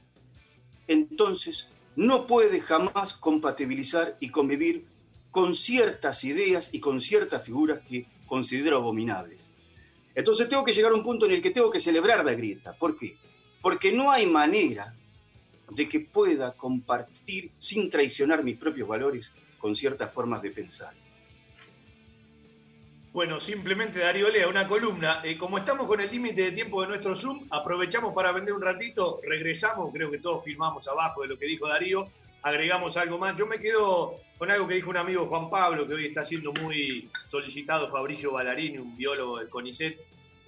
entonces no puede jamás compatibilizar y convivir con ciertas ideas y con ciertas figuras que considero abominables. Entonces tengo que llegar a un punto en el que tengo que celebrar la grieta. ¿Por qué? Porque no hay manera de que pueda compartir sin traicionar mis propios valores con ciertas formas de pensar. Bueno, simplemente Darío lea una columna. Eh, como estamos con el límite de tiempo de nuestro Zoom, aprovechamos para vender un ratito, regresamos, creo que todos firmamos abajo de lo que dijo Darío, agregamos algo más. Yo me quedo con algo que dijo un amigo Juan Pablo, que hoy está siendo muy solicitado, Fabricio Ballarini, un biólogo del CONICET,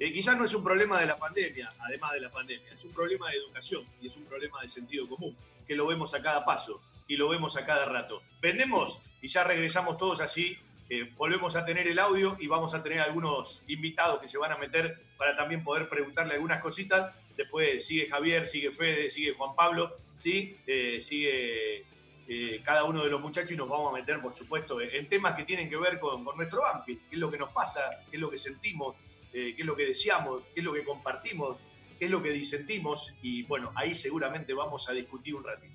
eh, quizás no es un problema de la pandemia, además de la pandemia, es un problema de educación y es un problema de sentido común, que lo vemos a cada paso y lo vemos a cada rato. Vendemos y ya regresamos todos así, eh, volvemos a tener el audio y vamos a tener algunos invitados que se van a meter para también poder preguntarle algunas cositas. Después sigue Javier, sigue Fede, sigue Juan Pablo, ¿sí? Eh, sigue cada uno de los muchachos y nos vamos a meter, por supuesto, en, temas que tienen que ver con, con nuestro Banfield, qué es lo que nos pasa, qué es lo que sentimos, eh, qué es lo que deseamos, qué es lo que compartimos, qué es lo que disentimos y bueno, ahí seguramente vamos a discutir un ratito.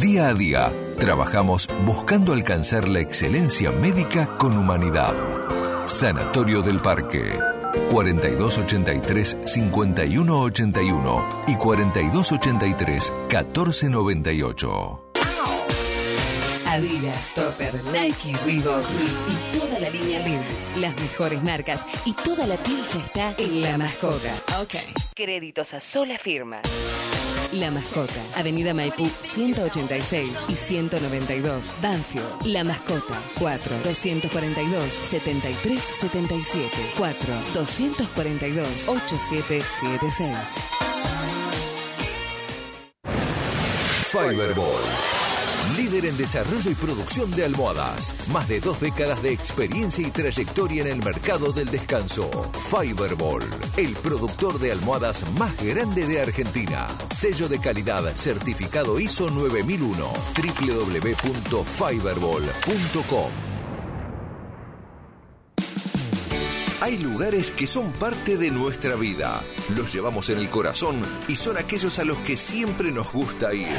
Día a día, trabajamos buscando alcanzar la excelencia médica con humanidad. Sanatorio del Parque. 4283-5181 y 4283-1498. Adidas, Topper, Nike, Reebok y toda la línea Levi's. Las mejores marcas y toda la pincha está en La Mascota. Ok. Créditos a sola firma. La Mascota, Avenida Maipú 186 y 192, Banfield. La Mascota, 4 242 7377 4 242 8776. Fiberball. Líder en desarrollo y producción de almohadas. Más de dos décadas de experiencia y trayectoria en el mercado del descanso. Fiberball, el productor de almohadas más grande de Argentina. Sello de calidad certificado ISO 9001. www.fiberball.com. Hay lugares que son parte de nuestra vida. Los llevamos en el corazón y son aquellos a los que siempre nos gusta ir.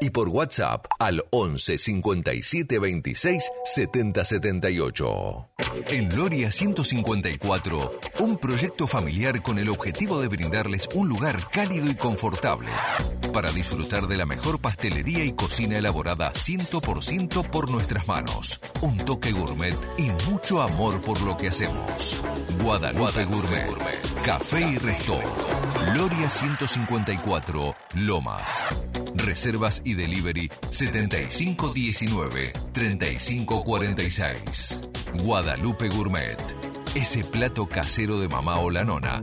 y por WhatsApp al 11 57 26 70 78. En Loria 154, un proyecto familiar con el objetivo de brindarles un lugar cálido y confortable para disfrutar de la mejor pastelería y cocina elaborada 100% por nuestras manos, un toque gourmet y mucho amor por lo que hacemos. Guadalupe, Gourmet, Café y Resto. Loria 154, Lomas. Reservas y delivery 7519-3546. Guadalupe Gourmet. Ese plato casero de mamá o la nona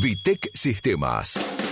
Vitec Sistemas.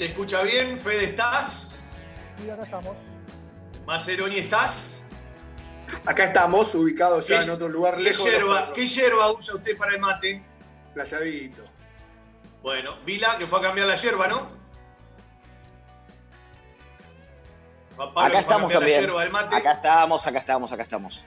¿Se escucha bien? Fede, ¿estás? Sí, acá estamos. Maceroni, ¿estás? Acá estamos, ubicados ya ¿Qué- en otro lugar ¿Qué lejos. yerba. ¿Qué yerba usa usted para el mate? Playadito. Bueno, Vila, que fue a cambiar la yerba, ¿no? Pablo, Acá que fue a estamos cambiar la también. yerba del mate. Acá estamos, acá estamos, acá estamos.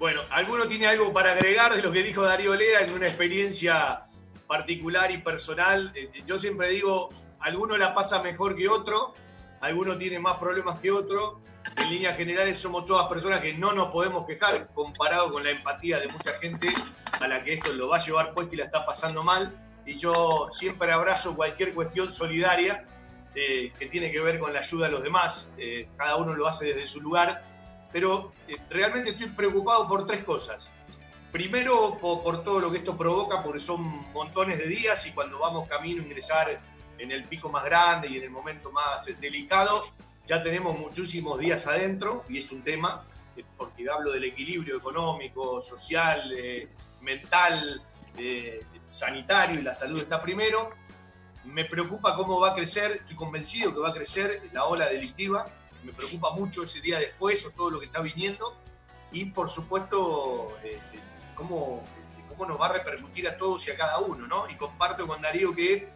Bueno, ¿alguno tiene algo para agregar de lo que dijo Darío Lea en una experiencia particular y personal? Eh, Yo siempre digo, alguno la pasa mejor que otro, alguno tiene más problemas que otro. En líneas generales somos todas personas que no nos podemos quejar comparado con la empatía de mucha gente a la que esto lo va a llevar puesto y la está pasando mal. Y yo siempre abrazo cualquier cuestión solidaria eh, que tiene que ver con la ayuda a los demás. Eh, cada uno lo hace desde su lugar pero eh, realmente estoy preocupado por tres cosas. Primero, po- por, todo lo que esto provoca, porque son montones de días y cuando vamos camino a ingresar en el pico más grande y en el momento más eh, delicado, ya tenemos muchísimos días adentro y es un tema, eh, porque hablo del equilibrio económico, social, eh, mental, eh, sanitario y la salud está primero. Me preocupa cómo va a crecer, estoy convencido que va a crecer la ola delictiva, me preocupa mucho ese día después o todo lo que está viniendo y por supuesto eh, eh, cómo, cómo nos va a repercutir a todos y a cada uno, ¿no? Y comparto con Darío que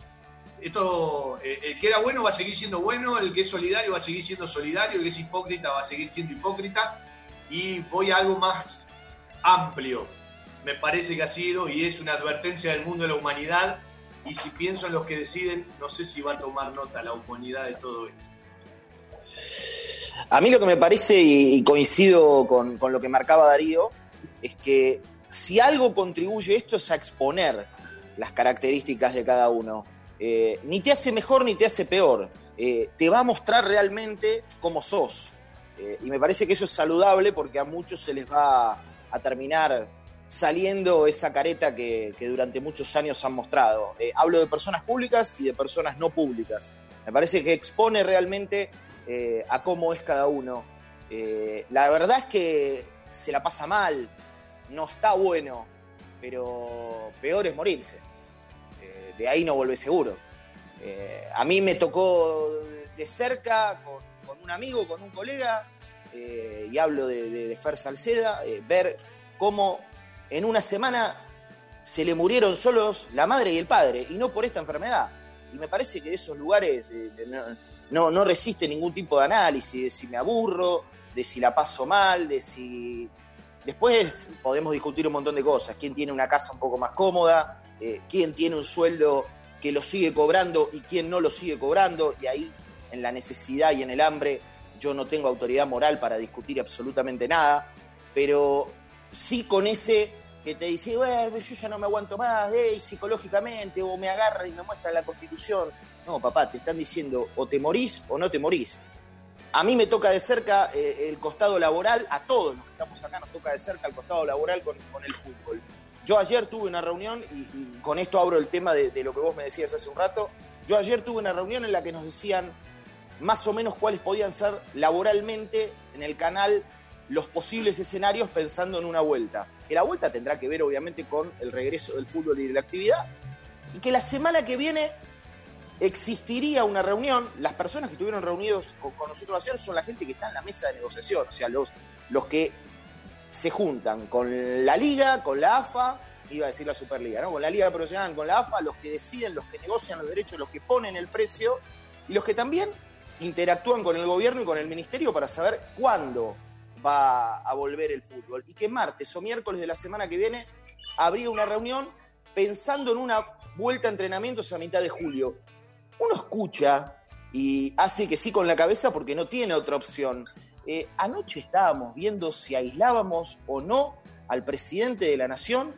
esto, eh, el que era bueno va a seguir siendo bueno, el que es solidario va a seguir siendo solidario, el que es hipócrita va a seguir siendo hipócrita y voy a algo más amplio. Me parece que ha sido y es una advertencia del mundo de la humanidad y si pienso en los que deciden, no sé si va a tomar nota la humanidad de todo esto. A mí lo que me parece, y, coincido con lo que marcaba Darío, es que si algo contribuye esto es a exponer las características de cada uno. Eh, ni te hace mejor ni te hace peor. Eh, te va a mostrar realmente cómo sos. Eh, y me parece que eso es saludable porque a muchos se les va a terminar saliendo esa careta que, que durante muchos años han mostrado. Hablo de personas públicas y de personas no públicas. Me parece que expone realmente a cómo es cada uno. La verdad es que se la pasa mal, no está bueno, pero peor es morirse. De ahí no vuelve seguro. Eh, a mí me tocó de cerca con, un amigo, con un colega, eh, y hablo de, de, de Fer Salceda, eh, ver cómo en una semana se le murieron solos la madre y el padre, y no por esta enfermedad. Y me parece que esos lugares no, no, no resiste ningún tipo de análisis, de si me aburro, de si la paso mal, de si... Después podemos discutir un montón de cosas, quién tiene una casa un poco más cómoda, eh, quién tiene un sueldo que lo sigue cobrando y quién no lo sigue cobrando, y ahí en la necesidad y en el hambre yo no tengo autoridad moral para discutir absolutamente nada, pero sí con ese que te dice, yo ya no me aguanto más, hey, psicológicamente, o me agarra y me muestra la constitución. No, papá, te están diciendo o te morís o no te morís. A mí me toca de cerca eh, el costado laboral, a todos los que estamos acá nos toca de cerca el costado laboral con el fútbol. Yo ayer tuve una reunión, y, con esto abro el tema de, de, lo que vos me decías hace un rato, yo ayer tuve una reunión en la que nos decían más o menos cuáles podían ser laboralmente en el canal los posibles escenarios pensando en una vuelta. que la vuelta tendrá que ver obviamente con el regreso del fútbol y de la actividad, y que la semana que viene existiría una reunión, las personas que estuvieron reunidos con, con nosotros ayer son la gente que está en la mesa de negociación, o sea, los, los que se juntan con la liga, con la AFA, iba a decir la Superliga, ¿no? Con la Liga Profesional, con la AFA, los que deciden, los que negocian los derechos, los que ponen el precio, y los que también interactúan con el gobierno y con el ministerio para saber cuándo va a volver el fútbol. Y que martes o miércoles de la semana que viene habría una reunión pensando en una vuelta a entrenamientos a mitad de julio. Uno escucha y hace que sí con la cabeza porque no tiene otra opción. Eh, anoche estábamos viendo si aislábamos o no al presidente de la nación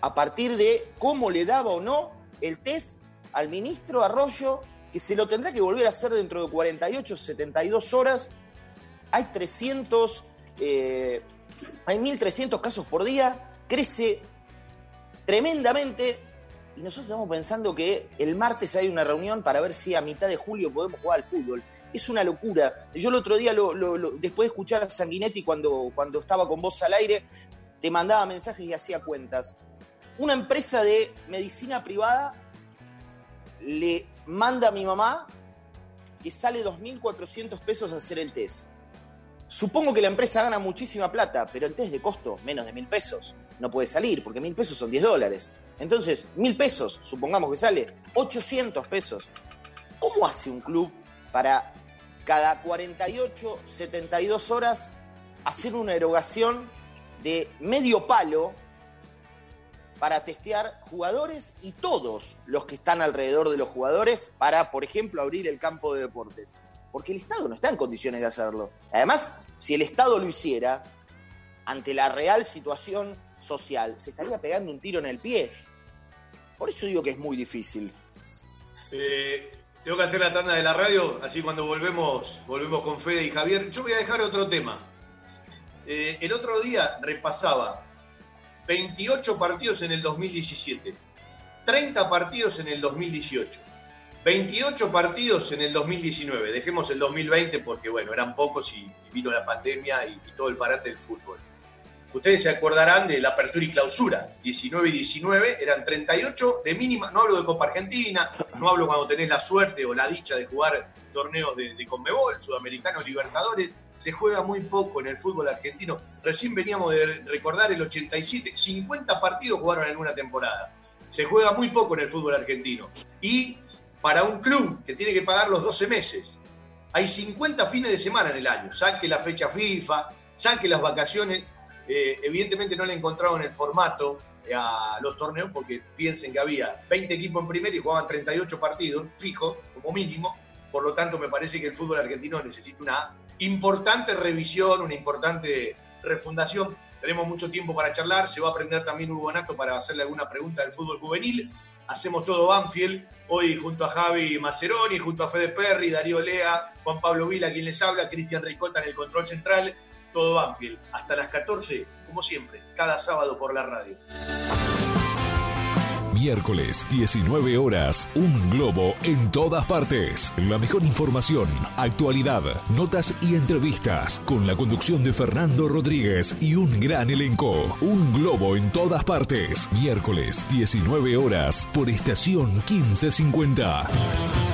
a partir de cómo le daba o no el test al ministro Arroyo, que se lo tendrá que volver a hacer dentro de 48, 72 horas. Hay 300, eh, hay 1.300 casos por día, crece tremendamente y nosotros estamos pensando que el martes hay una reunión para ver si a mitad de julio podemos jugar al fútbol. Es una locura. Yo el otro día, después de escuchar a Sanguinetti cuando, cuando estaba con vos al aire, te mandaba mensajes y hacía cuentas. Una empresa de medicina privada le manda a mi mamá que sale 2.400 pesos a hacer el test. Supongo que la empresa gana muchísima plata, pero el test de costo, menos de mil pesos, no puede salir, porque mil pesos son 10 dólares. Entonces, mil pesos, supongamos que sale, 800 pesos. ¿Cómo hace un club para cada 48, 72 horas hacer una erogación de medio palo para testear jugadores y todos los que están alrededor de los jugadores para, por ejemplo, abrir el campo de deportes? Porque el Estado no está en condiciones de hacerlo. Además, si el Estado lo hiciera, ante la real situación social, se estaría pegando un tiro en el pie. Por eso digo que es muy difícil. Eh, tengo que hacer la tanda de la radio, así cuando volvemos, volvemos con Fede y Javier. Yo voy a dejar otro tema. Eh, el otro día repasaba 28 partidos en el 2017, 30 partidos en el 2018, 28 partidos en el 2019. Dejemos el 2020 porque, bueno, eran pocos y, vino la pandemia y todo el parate del fútbol. Ustedes se acordarán de la apertura y clausura, 19 y 19, eran 38 de mínima, no hablo de Copa Argentina, no hablo cuando tenés la suerte o la dicha de jugar torneos de, de Conmebol, Sudamericano, Libertadores, se juega muy poco en el fútbol argentino. Recién veníamos de recordar el 87, 50 partidos jugaron en una temporada. Se juega muy poco en el fútbol argentino. Y para un club que tiene que pagar los 12 meses, hay 50 fines de semana en el año, saque la fecha FIFA, saque las vacaciones, eh, evidentemente no le encontraron el formato eh, a los torneos porque piensen que había 20 equipos en primera y jugaban 38 partidos fijo, como mínimo. Por lo tanto, me parece que el fútbol argentino necesita una importante revisión, una importante refundación. Tenemos mucho tiempo para charlar. Se va a prender también Hugo Nato para hacerle alguna pregunta del fútbol juvenil. Hacemos todo Banfield, hoy junto a Javi Maceroni, junto a Fede Perry, Darío Lea, Juan Pablo Vila, quien les habla, Cristian Ricota en el control central todo Banfield. Hasta las 14, como siempre, cada sábado por la radio. Miércoles, 19 horas, un globo en todas partes. La mejor información, actualidad, notas y entrevistas con la conducción de Fernando Rodríguez y un gran elenco. Un globo en todas partes. Miércoles, 19 horas, por estación 1550.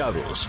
cuidados.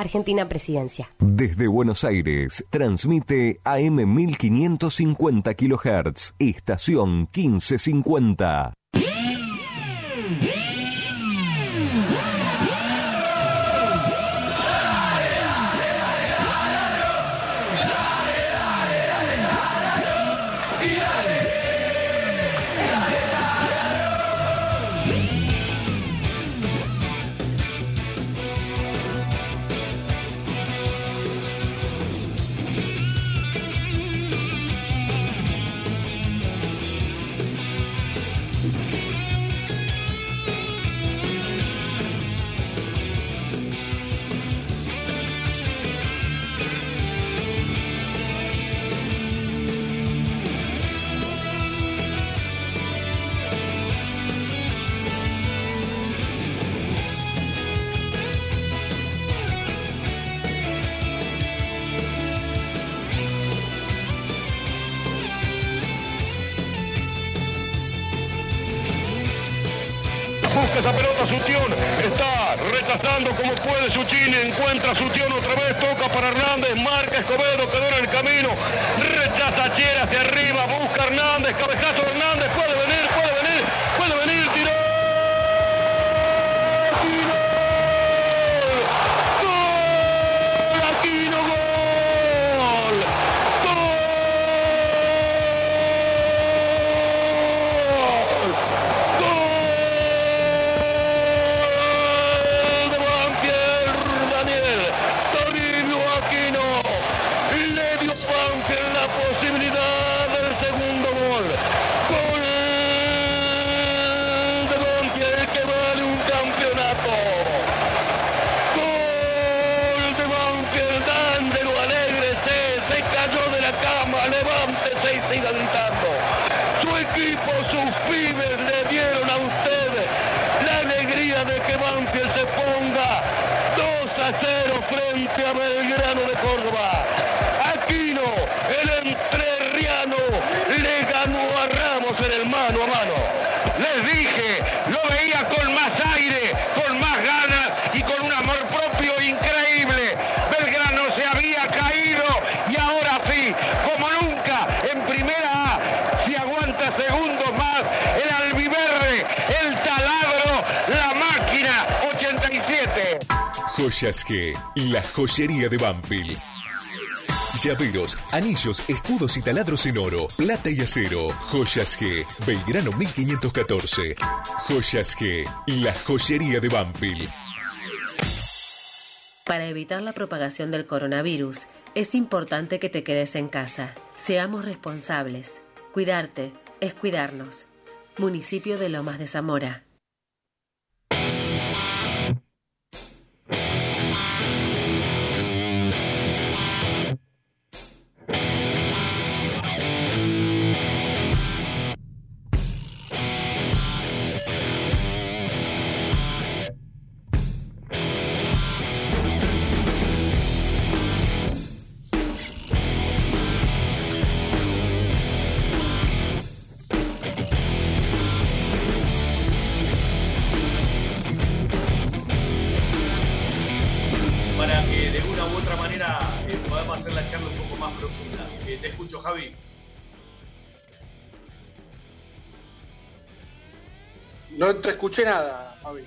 Argentina Presidencia. Desde Buenos Aires, transmite AM 1550 kHz, estación 1550. Escobedo. Quedó en el camino. Rechaza Chiera hacia arriba. Busca Hernández. Cabezazo de joyería de Banfield. Llaveros, anillos, escudos y taladros en oro, plata y acero. Joyas G, Belgrano 1514. Joyas G, la joyería de Banfield. Para evitar la propagación del coronavirus, es importante que te quedes en casa. Seamos responsables. Cuidarte es cuidarnos. Municipio de Lomas de Zamora. No te escuché nada, Fabi.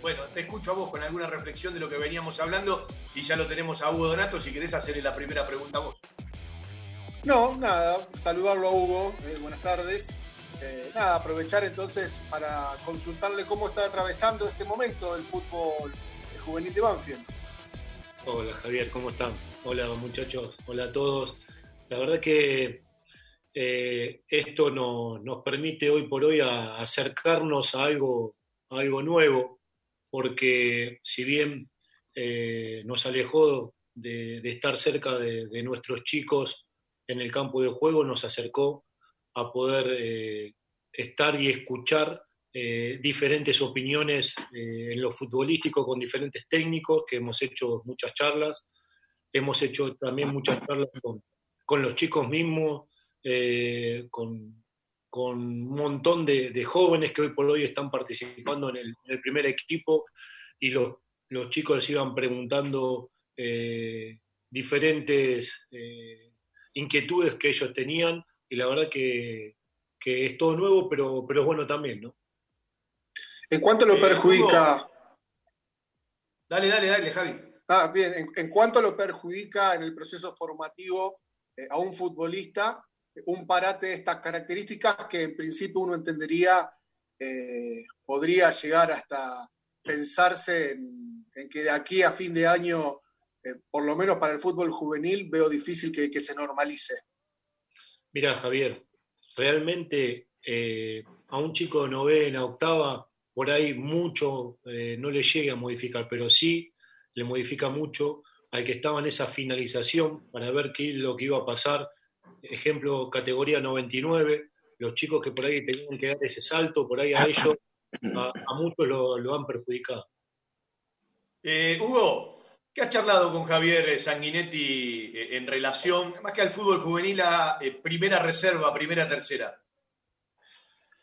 Bueno, te escucho a vos con alguna reflexión de lo que veníamos hablando y ya lo tenemos a Hugo Donato. Si querés hacerle la primera pregunta a vos. No, nada, saludarlo a Hugo, eh, buenas tardes. Eh, nada, aprovechar entonces para consultarle cómo está atravesando este momento el fútbol juvenil de Banfield. Hola Javier, ¿cómo están? Hola muchachos, hola a todos. La verdad que eh, esto no- nos permite hoy por hoy acercarnos a algo, nuevo, porque si bien eh, nos alejó de, estar cerca de, nuestros chicos en el campo de juego, nos acercó a poder eh, estar y escuchar diferentes opiniones en lo futbolístico con diferentes técnicos, que hemos hecho muchas charlas, hemos hecho también muchas charlas con los chicos mismos, eh, con, con un montón de, de jóvenes que hoy por hoy están participando en el, en el primer equipo y los, los chicos les iban preguntando eh, diferentes eh, inquietudes que ellos tenían y la verdad que, que es todo nuevo, pero, pero es bueno también, ¿no? ¿En cuánto lo Eh, perjudica? Dale, dale, dale, Javi. Ah, bien, ¿en, en cuánto lo perjudica en el proceso formativo eh, a un futbolista un parate de estas características que en principio uno entendería eh, podría llegar hasta pensarse en, que de aquí a fin de año, eh, por lo menos para el fútbol juvenil, veo difícil que, se normalice? Mira, Javier, realmente eh, a un chico de novena, octava, por ahí mucho no le llega a modificar, pero sí le modifica mucho al que estaba en esa finalización para ver qué es lo que iba a pasar. Ejemplo, categoría 99, los chicos que por ahí tenían que dar ese salto, por ahí a ellos, *coughs* a, a muchos lo, lo han perjudicado. Eh, Hugo, ¿qué has charlado con Javier Sanguinetti eh, en relación, más que al fútbol juvenil, a eh, primera reserva, primera tercera?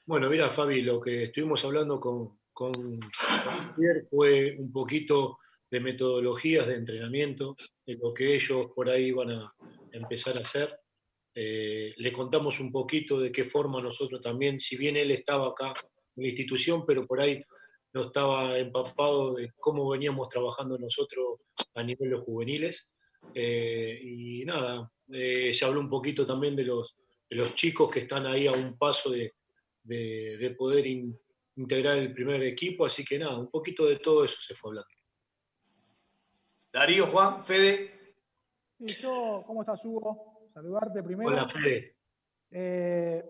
Bueno, mira, Fabi, lo que estuvimos hablando con, con, Javier fue un poquito de metodologías de entrenamiento, de lo que ellos por ahí van a empezar a hacer. Eh, le contamos un poquito de qué forma nosotros también, si bien él estaba acá en la institución, pero por ahí no estaba empapado de cómo veníamos trabajando nosotros a nivel de los juveniles. Eh, y nada, eh, se habló un poquito también de los, de los chicos que están ahí a un paso de, de, de poder in- integrar el primer equipo, así que nada, un poquito de todo eso se fue hablando. Darío, Juan, Fede. Y yo, ¿cómo estás, Hugo? Saludarte primero. Hola, Fede. Eh,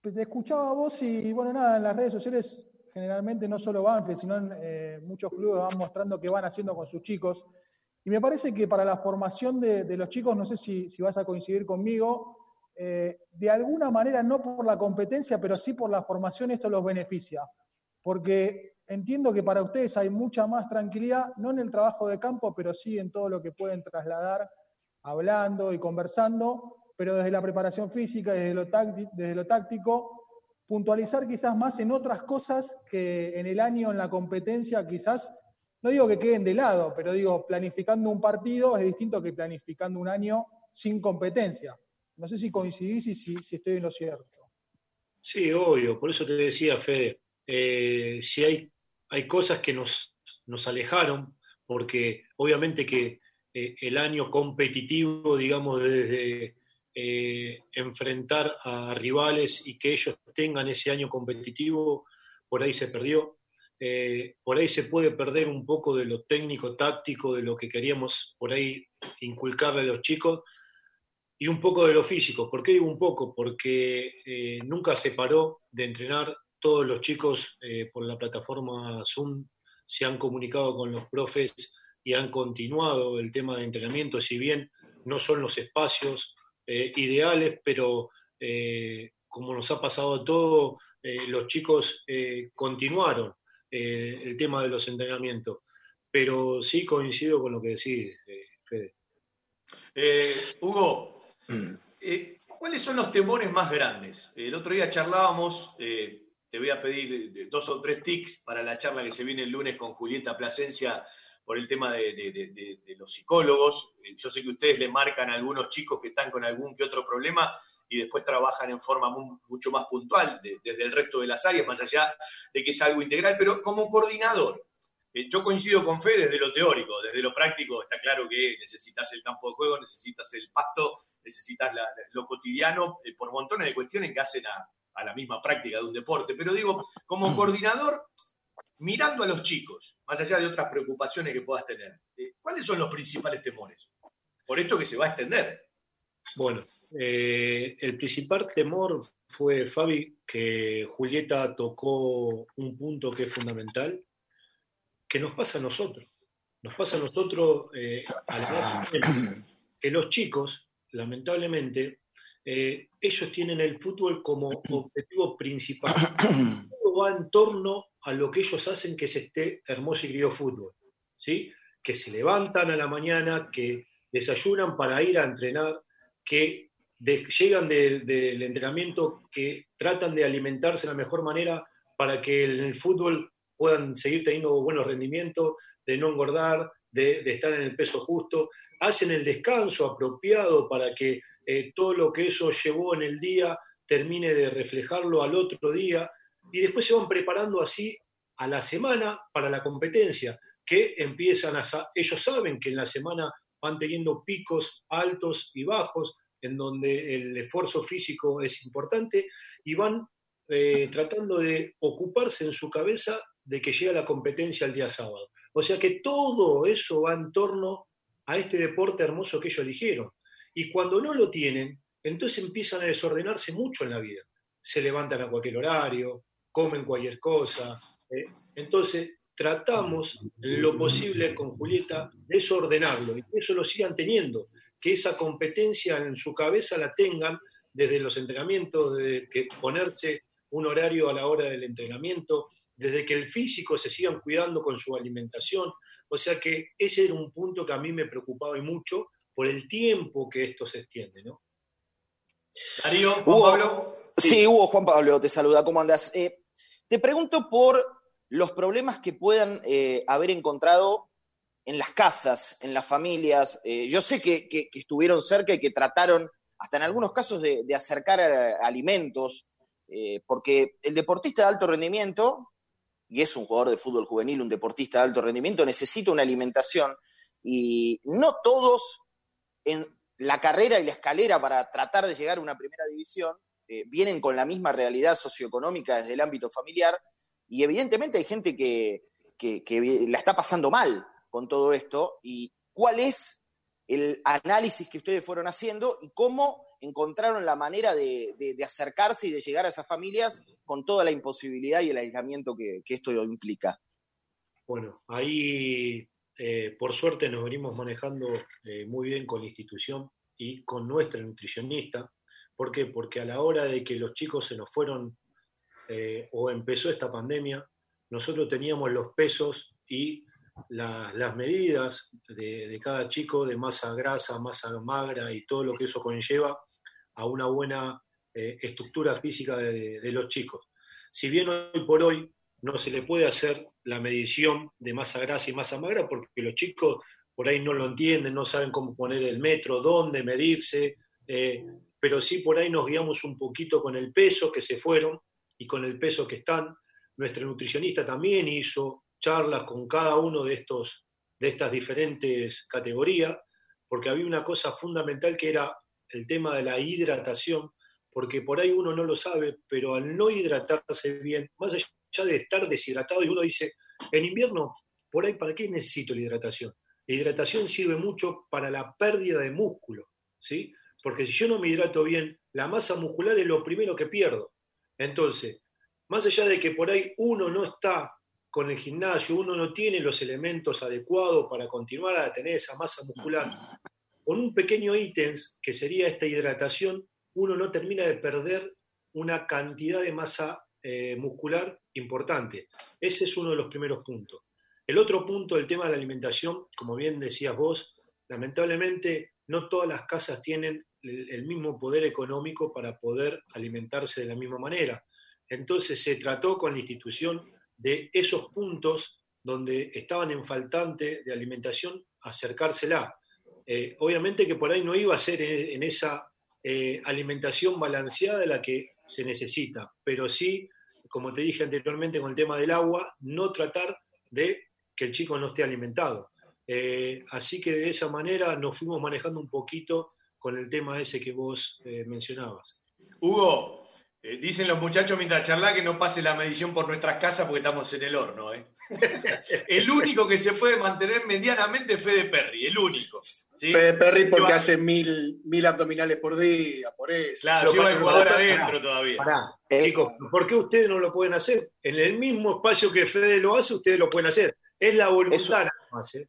te escuchaba a vos y, bueno, nada, en las redes sociales generalmente no solo Banfield, sino en eh, muchos clubes van mostrando qué van haciendo con sus chicos. Y me parece que para la formación de, de los chicos, no sé si, si vas a coincidir conmigo, eh, de alguna manera, no por la competencia, pero sí por la formación, esto los beneficia. Porque entiendo que para ustedes hay mucha más tranquilidad, no en el trabajo de campo, pero sí en todo lo que pueden trasladar hablando y conversando, pero desde la preparación física, desde lo, táctico, puntualizar quizás más en otras cosas que en el año, en la competencia, quizás, no digo que queden de lado, pero digo, planificando un partido es distinto que planificando un año sin competencia. No sé si coincidís y si, si estoy en lo cierto. Sí, obvio, por eso te decía, Fede, eh, si hay, hay cosas que nos, nos alejaron, porque obviamente que eh, el año competitivo, digamos, desde eh, enfrentar a rivales y que ellos tengan ese año competitivo, por ahí se perdió. Eh, por ahí se puede perder un poco de lo técnico, táctico, de lo que queríamos por ahí inculcarle a los chicos, y un poco de lo físico. ¿Por qué digo un poco? Porque nunca se paró de entrenar. Todos los chicos por la plataforma Zoom se han comunicado con los profes y han continuado el tema de entrenamiento, si bien no son los espacios eh, ideales, pero eh, como nos ha pasado a todos, eh, los chicos continuaron el tema de los entrenamientos. Pero sí coincido con lo que decís, Fede. Hugo, *clears throat* ¿cuáles son los temores más grandes? El otro día charlábamos, te voy a pedir dos o tres tics para la charla que se viene el lunes con Julieta Plasencia por el tema de, de- de- de- de los psicólogos. Eh, Yo sé que ustedes le marcan a algunos chicos que están con algún que otro problema y después trabajan en forma mu- mucho más puntual de- desde el resto de las áreas, más allá de que es algo integral, pero como coordinador, eh, yo coincido con Fe desde lo teórico, desde lo práctico está claro que necesitas el campo de juego, necesitas el pasto, necesitas la- lo cotidiano eh, por montones de cuestiones que hacen a, a la misma práctica de un deporte. Pero digo, como coordinador, mirando a los chicos, más allá de otras preocupaciones que puedas tener, eh, ¿cuáles son los principales temores? Por esto que se va a extender. Bueno, eh, el principal temor fue, Fabi, que Julieta tocó un punto que es fundamental, que nos pasa a nosotros. Nos pasa a nosotros eh, a que los chicos, lamentablemente, eh, ellos tienen el fútbol como objetivo principal. Todo va en torno a lo que ellos hacen que es este hermoso y querido fútbol. ¿sí? Que se levantan a la mañana, que desayunan para ir a entrenar, que llegan del- entrenamiento, que tratan de alimentarse de la mejor manera para que en el fútbol puedan seguir teniendo buenos rendimientos, de no engordar, de, de estar en el peso justo. Hacen el descanso apropiado para que eh, todo lo que eso llevó en el día termine de reflejarlo al otro día y después se van preparando así a la semana para la competencia, que empiezan a... Ellos saben que en la semana van teniendo picos altos y bajos, en donde el esfuerzo físico es importante, y van eh, tratando de ocuparse en su cabeza de que llega la competencia el día sábado. O sea que todo eso va en torno a este deporte hermoso que ellos eligieron. Y cuando no lo tienen, entonces empiezan a desordenarse mucho en la vida. Se levantan a cualquier horario, comen cualquier cosa. ¿eh? Entonces tratamos lo posible con Julieta de desordenarlo y que eso lo sigan teniendo, que esa competencia en su cabeza la tengan desde los entrenamientos, desde que ponerse un horario a la hora del entrenamiento, desde que el físico se sigan cuidando con su alimentación. O sea que ese era un punto que a mí me preocupaba y mucho por el tiempo que esto se extiende, ¿no? Darío, Hugo, Sí, Hugo, Juan Pablo, te saluda, ¿cómo andas? Te pregunto por los problemas que puedan eh, haber encontrado en las casas, en las familias. Eh, yo sé que, estuvieron cerca y que trataron, hasta en algunos casos, de, acercar eh, alimentos, porque el deportista de alto rendimiento, y es un jugador de fútbol juvenil, un deportista de alto rendimiento, necesita una alimentación y no todos en la carrera y la escalera para tratar de llegar a una primera división eh, vienen con la misma realidad socioeconómica desde el ámbito familiar y evidentemente hay gente que, que- la está pasando mal con todo esto y cuál es el análisis que ustedes fueron haciendo y cómo encontraron la manera de, de- de acercarse y de llegar a esas familias con toda la imposibilidad y el aislamiento que, que esto implica. Bueno, ahí eh, por suerte nos venimos manejando eh, muy bien con la institución y con nuestra nutricionista. ¿Por qué? Porque a la hora de que los chicos se nos fueron eh, o empezó esta pandemia, nosotros teníamos los pesos y la- las medidas de, cada chico de masa grasa, masa magra y todo lo que eso conlleva a una buena eh, estructura física de, de los chicos. Si bien hoy por hoy no se le puede hacer la medición de masa grasa y masa magra porque los chicos por ahí no lo entienden, no saben cómo poner el metro, dónde medirse, eh, pero sí por ahí nos guiamos un poquito con el peso que se fueron y con el peso que están. Nuestra nutricionista también hizo charlas con cada uno de estos de estas diferentes categorías, porque había una cosa fundamental que era el tema de la hidratación, porque por ahí uno no lo sabe, pero al no hidratarse bien, más allá de estar deshidratado, y uno dice, en invierno, por ahí, ¿para qué necesito la hidratación? La hidratación sirve mucho para la pérdida de músculo, ¿sí? Porque si yo no me hidrato bien, la masa muscular es lo primero que pierdo. Entonces, más allá de que por ahí uno no está con el gimnasio, uno no tiene los elementos adecuados para continuar a tener esa masa muscular, con un pequeño ítem que sería esta hidratación, uno no termina de perder una cantidad de masa eh, muscular importante. Ese es uno de los primeros puntos. El otro punto, el tema de la alimentación, como bien decías vos, lamentablemente no todas las casas tienen el, mismo poder económico para poder alimentarse de la misma manera. Entonces se trató con la institución de esos puntos donde estaban en faltante de alimentación, acercársela. Eh, obviamente que por ahí no iba a ser en, esa eh, alimentación balanceada la que se necesita, pero sí, como te dije anteriormente con el tema del agua, no tratar de que el chico no esté alimentado. Eh, así que de esa manera nos fuimos manejando un poquito con el tema ese que vos eh, mencionabas. Hugo, eh, dicen los muchachos mientras charla que no pase la medición por nuestras casas porque estamos en el horno. ¿eh? *laughs* el único que se puede mantener medianamente es Fede Perry, el único. ¿sí? Fede Perry porque hace mil, mil abdominales por día, por eso. Claro, lleva el jugador adentro todavía. Pará, chicos, ¿por qué ustedes no lo pueden hacer? En el mismo espacio que Fede lo hace, ustedes lo pueden hacer. Es la voluntad nada más, ¿eh?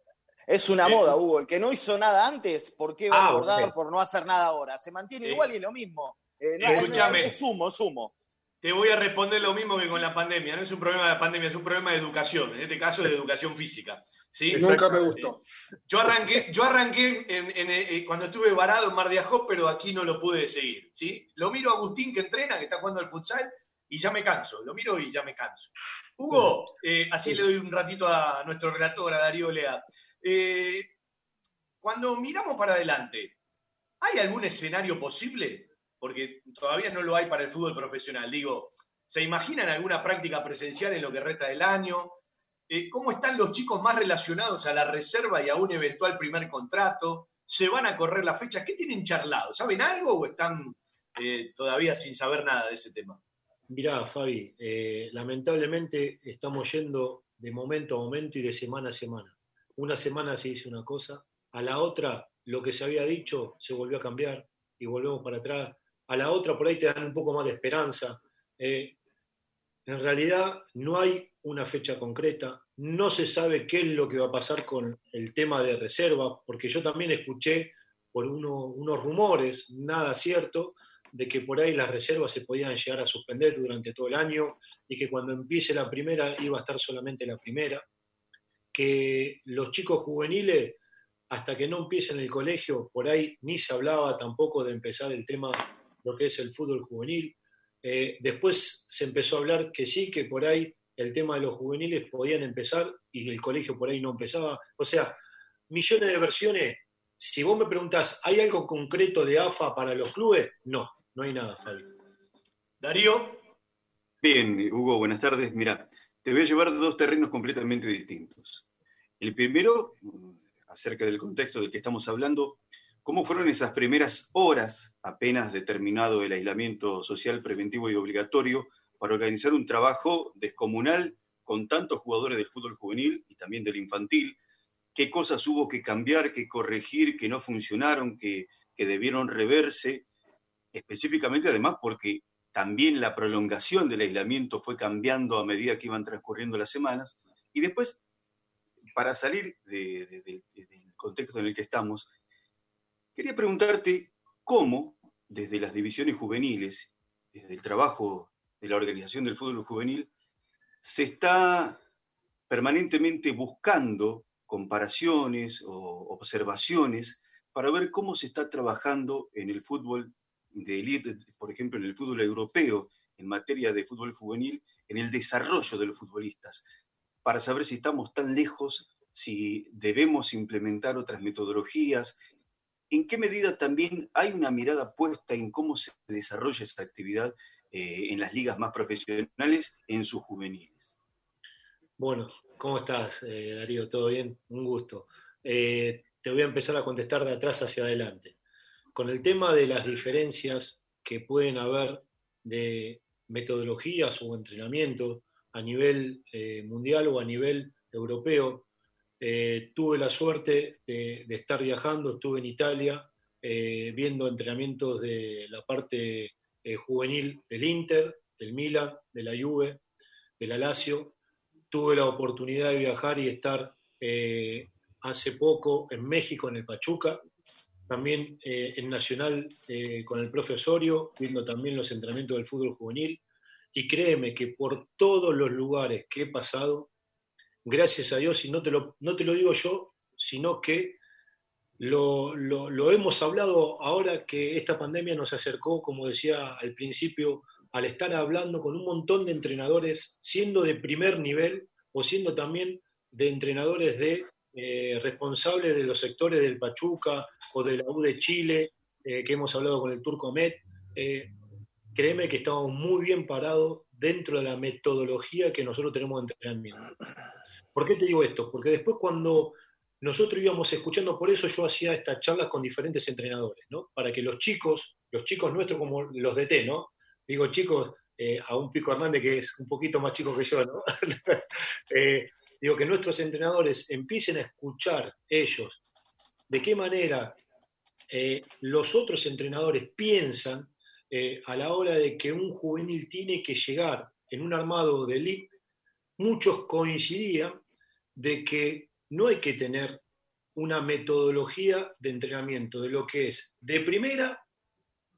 Es una Eh, moda, Hugo. El que no hizo nada antes, ¿por qué va Ah, a engordar ok. por no hacer nada ahora? Se mantiene Eh, igual y es lo mismo. Eh, no, escúchame. Es sumo, sumo. Te voy a responder lo mismo que con la pandemia. No es un problema de la pandemia, es un problema de educación. En este caso, de educación física. ¿sí? Nunca me gustó. Yo arranqué, yo arranqué en- en- eh, cuando estuve varado en Mar de Ajó, pero aquí no lo pude seguir. ¿sí? Lo miro a Agustín que entrena, que está jugando al futsal, y ya me canso. Lo miro y ya me canso. Hugo, eh, así le doy un ratito a nuestro relator, a Darío Lea. Eh, cuando miramos para adelante, ¿hay algún escenario posible? Porque todavía no lo hay para el fútbol profesional. Digo, ¿se imaginan alguna práctica presencial en lo que resta del año? Eh, ¿Cómo están los chicos más relacionados a la reserva y a un eventual primer contrato? ¿Se van a correr la fecha? ¿Qué tienen charlado? ¿Saben algo o están eh, todavía sin saber nada de ese tema? Mirá, Fabi, lamentablemente estamos yendo de momento a momento y de semana a semana. Una semana se dice una cosa, a la otra lo que se había dicho se volvió a cambiar y volvemos para atrás. A la otra por ahí te dan un poco más de esperanza. Eh, en realidad no hay una fecha concreta, no se sabe qué es lo que va a pasar con el tema de reserva, porque yo también escuché por uno- unos rumores, nada cierto, de que por ahí las reservas se podían llegar a suspender durante todo el año y que cuando empiece la primera iba a estar solamente la primera, que los chicos juveniles, hasta que no empiecen el colegio, por ahí ni se hablaba tampoco de empezar el tema, lo que es el fútbol juvenil. Eh, después se empezó a hablar que sí, que por ahí el tema de los juveniles podían empezar y el colegio por ahí no empezaba. O sea, millones de versiones. Si vos me preguntás, ¿hay algo concreto de AFA para los clubes? No, no hay nada, Fabio. Darío. Bien, Hugo, buenas tardes. Mira, te voy a llevar a dos terrenos completamente distintos. El primero, acerca del contexto del que estamos hablando, ¿cómo fueron esas primeras horas, apenas determinado el aislamiento social preventivo y obligatorio, para organizar un trabajo descomunal con tantos jugadores del fútbol juvenil y también del infantil? ¿Qué cosas hubo que cambiar, que corregir, que no funcionaron, que, que debieron reverse? Específicamente, además, porque también la prolongación del aislamiento fue cambiando a medida que iban transcurriendo las semanas. Y después, para salir de- de- de- del contexto en el que estamos, quería preguntarte cómo, desde las divisiones juveniles, desde el trabajo de la organización del fútbol juvenil, se está permanentemente buscando comparaciones o observaciones para ver cómo se está trabajando en el fútbol de élite, por ejemplo, en el fútbol europeo, en materia de fútbol juvenil, en el desarrollo de los futbolistas, para saber si estamos tan lejos, si debemos implementar otras metodologías, en qué medida también hay una mirada puesta en cómo se desarrolla esa actividad eh, en las ligas más profesionales en sus juveniles. Bueno, ¿cómo estás, eh, Darío? ¿Todo bien? Un gusto. Eh, te voy a empezar a contestar de atrás hacia adelante. Con el tema de las diferencias que pueden haber de metodologías o entrenamientos a nivel eh, mundial o a nivel europeo, eh, tuve la suerte de, estar viajando, estuve en Italia eh, viendo entrenamientos de la parte juvenil del Inter, del Milan, de la Juve, de la Lazio. Tuve la oportunidad de viajar y estar hace poco en México, en el Pachuca, también eh, en Nacional eh, con el profe Osorio, viendo también los entrenamientos del fútbol juvenil. Y créeme que por todos los lugares que he pasado, gracias a Dios, y no te lo, no te lo digo yo, sino que lo- lo hemos hablado ahora que esta pandemia nos acercó, como decía al principio, al estar hablando con un montón de entrenadores, siendo de primer nivel o siendo también de entrenadores de eh, responsables de los sectores del Pachuca o de la U de Chile, eh, que hemos hablado con el Turco Ahmed. Eh, créeme que estamos muy bien parados dentro de la metodología que nosotros tenemos de entrenamiento. ¿Por qué te digo esto? Porque después cuando nosotros íbamos escuchando, por eso yo hacía estas charlas con diferentes entrenadores, ¿no? Para que los chicos, los chicos nuestros como los de T, ¿no? Digo chicos, eh, a un Pico Hernández que es un poquito más chico que yo, ¿no? *laughs* digo que nuestros entrenadores empiecen a escuchar ellos de qué manera eh, los otros entrenadores piensan eh, a la hora de que un juvenil tiene que llegar en un armado de elite, muchos coincidían de que no hay que tener una metodología de entrenamiento de lo que es de primera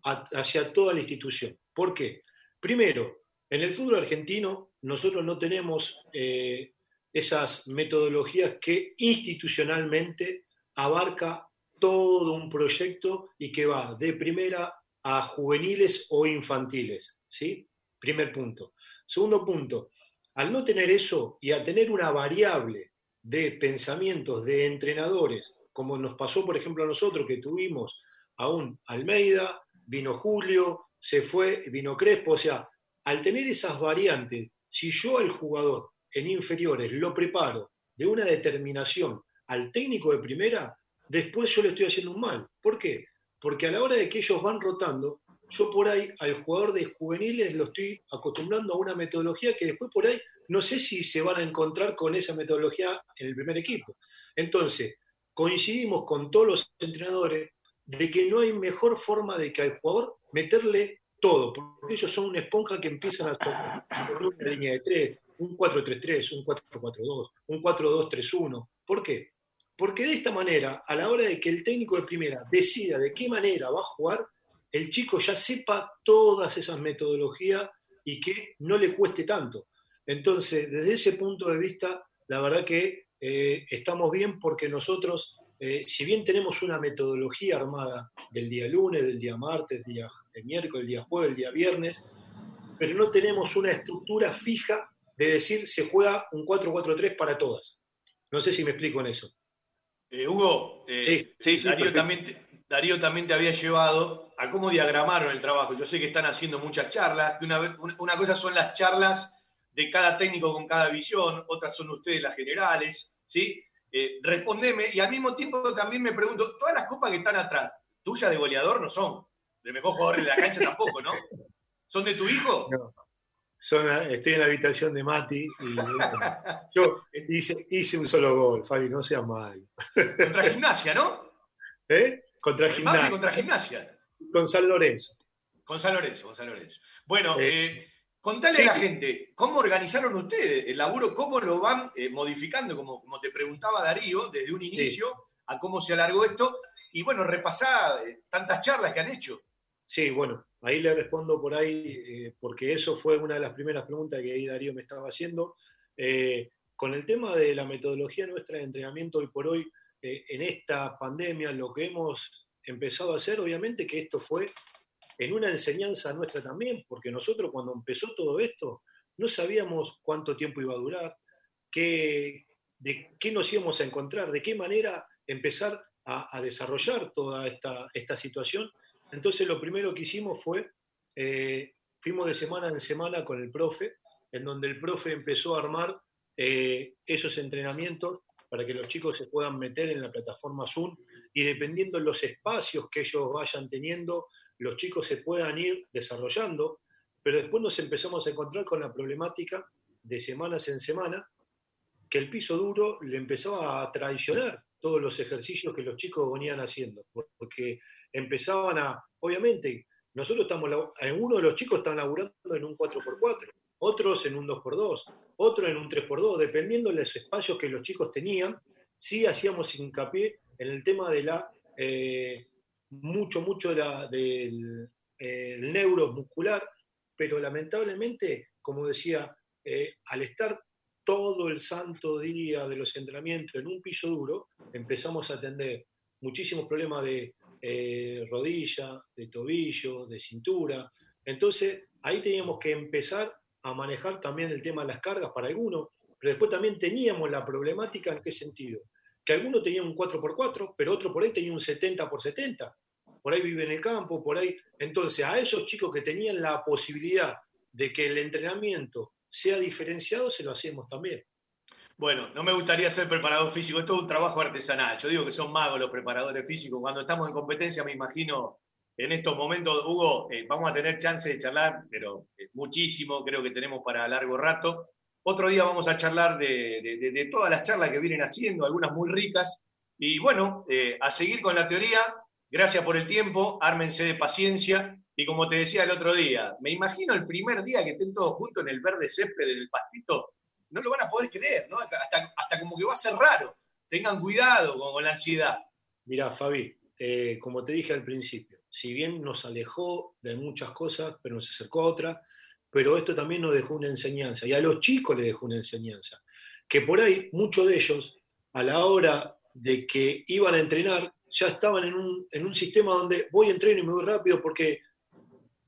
hacia toda la institución. ¿Por qué? Primero, en el fútbol argentino nosotros no tenemos eh, esas metodologías que institucionalmente abarca todo un proyecto y que va de primera a juveniles o infantiles. ¿sí? Primer punto. Segundo punto, al no tener eso y a tener una variable de pensamientos de entrenadores, como nos pasó, por ejemplo, a nosotros que tuvimos a un Almeida, vino Julio, se fue, vino Crespo, o sea, al tener esas variantes, si yo al jugador en inferiores lo preparo de una determinación al técnico de primera, después yo le estoy haciendo un mal. ¿Por qué? Porque a la hora de que ellos van rotando, yo por ahí al jugador de juveniles lo estoy acostumbrando a una metodología que después por ahí no sé si se van a encontrar con esa metodología en el primer equipo. Entonces, coincidimos con todos los entrenadores de que no hay mejor forma de que al jugador meterle todo, porque ellos son una esponja que empiezan a con una línea de tres, un 4-3-3, un 4-4-2, un 4-2-3-1. ¿Por qué? Porque de esta manera, a la hora de que el técnico de primera decida de qué manera va a jugar, el chico ya sepa todas esas metodologías y que no le cueste tanto. Entonces, desde ese punto de vista, la verdad que eh, estamos bien porque nosotros, eh, si bien tenemos una metodología armada del día lunes, del día martes, del día miércoles, del día jueves, del día viernes, pero no tenemos una estructura fija de decir se juega un 4-4-3 para todas. No sé si me explico en eso. Eh, Hugo, eh, Sí, sí, Darío, también te, Darío también te había llevado a cómo diagramaron el trabajo. Yo sé que están haciendo muchas charlas. Una, una- una cosa son las charlas de cada técnico con cada visión, otras son ustedes las generales, ¿sí? Eh, respondeme, y al mismo tiempo también me pregunto, todas las copas que están atrás, tuyas de goleador no son, de mejor jugador en la cancha tampoco, ¿no? ¿Son de tu hijo? No. Son, estoy en la habitación de Mati y yo hice, hice un solo gol, Fabi, no seas mal. Contra gimnasia, ¿no? ¿Eh? Contra Gimnasia. contra gimnasia. Con San Lorenzo. Con San Lorenzo, con San Lorenzo. Bueno, Eh, eh, contale sí. a la gente, ¿cómo organizaron ustedes el laburo? ¿Cómo lo van eh, modificando? Como, como te preguntaba Darío, desde un inicio a cómo se alargó esto. Y bueno, repasá eh, tantas charlas que han hecho. Sí, bueno, ahí le respondo por ahí, eh, porque eso fue una de las primeras preguntas que ahí Darío me estaba haciendo. Eh, con el tema de la metodología nuestra de entrenamiento hoy por hoy, eh, en esta pandemia, lo que hemos empezado a hacer, obviamente que esto fue en una enseñanza nuestra también, porque nosotros cuando empezó todo esto, no sabíamos cuánto tiempo iba a durar, qué, de qué nos íbamos a encontrar, de qué manera empezar a, a desarrollar toda esta, esta situación. Entonces lo primero que hicimos fue, eh, fuimos de semana en semana con el profe, en donde el profe empezó a armar eh, esos entrenamientos para que los chicos se puedan meter en la plataforma Zoom y dependiendo de los espacios que ellos vayan teniendo, los chicos se puedan ir desarrollando, pero después nos empezamos a encontrar con la problemática de semanas en semana, que el piso duro le empezaba a traicionar todos los ejercicios que los chicos venían haciendo, porque empezaban a, obviamente, nosotros estamos, uno de los chicos están laburando en un 4x4, otros en un 2x2, otros en un 3x2, dependiendo de los espacios que los chicos tenían, sí hacíamos hincapié en el tema de la, eh, mucho, mucho la- del eh, neuromuscular, pero lamentablemente, como decía, eh, al estar todo el santo día de los entrenamientos en un piso duro, empezamos a atender muchísimos problemas de eh, rodilla, de tobillo, de cintura. Entonces, ahí teníamos que empezar a manejar también el tema de las cargas para algunos, pero después también teníamos la problemática en qué sentido. Que alguno tenía un 4x4, pero otro por ahí tenía un 70x70. Por ahí vive en el campo, por ahí. Entonces, a esos chicos que tenían la posibilidad de que el entrenamiento sea diferenciado, se lo hacemos también. Bueno, no me gustaría ser preparador físico, esto es un trabajo artesanal. Yo digo que son magos los preparadores físicos. Cuando estamos en competencia, me imagino, en estos momentos, Hugo, eh, vamos a tener chance de charlar, pero eh, muchísimo, creo que tenemos para largo rato. Otro día vamos a charlar de, de- de- de todas las charlas que vienen haciendo, algunas muy ricas. Y bueno, eh, a seguir con la teoría. Gracias por el tiempo, ármense de paciencia. Y como te decía el otro día, me imagino el primer día que estén todos juntos en el verde césped, en el pastito, no lo van a poder creer, ¿no? Hasta, como que va a ser raro. Tengan cuidado con, con la ansiedad. Mirá, Fabi, eh, como te dije al principio, si bien nos alejó de muchas cosas, pero nos acercó a otras, pero esto también nos dejó una enseñanza, y a los chicos les dejó una enseñanza, que por ahí muchos de ellos, a la hora de que iban a entrenar, ya estaban en un, en un sistema donde voy, entreno y me voy rápido, porque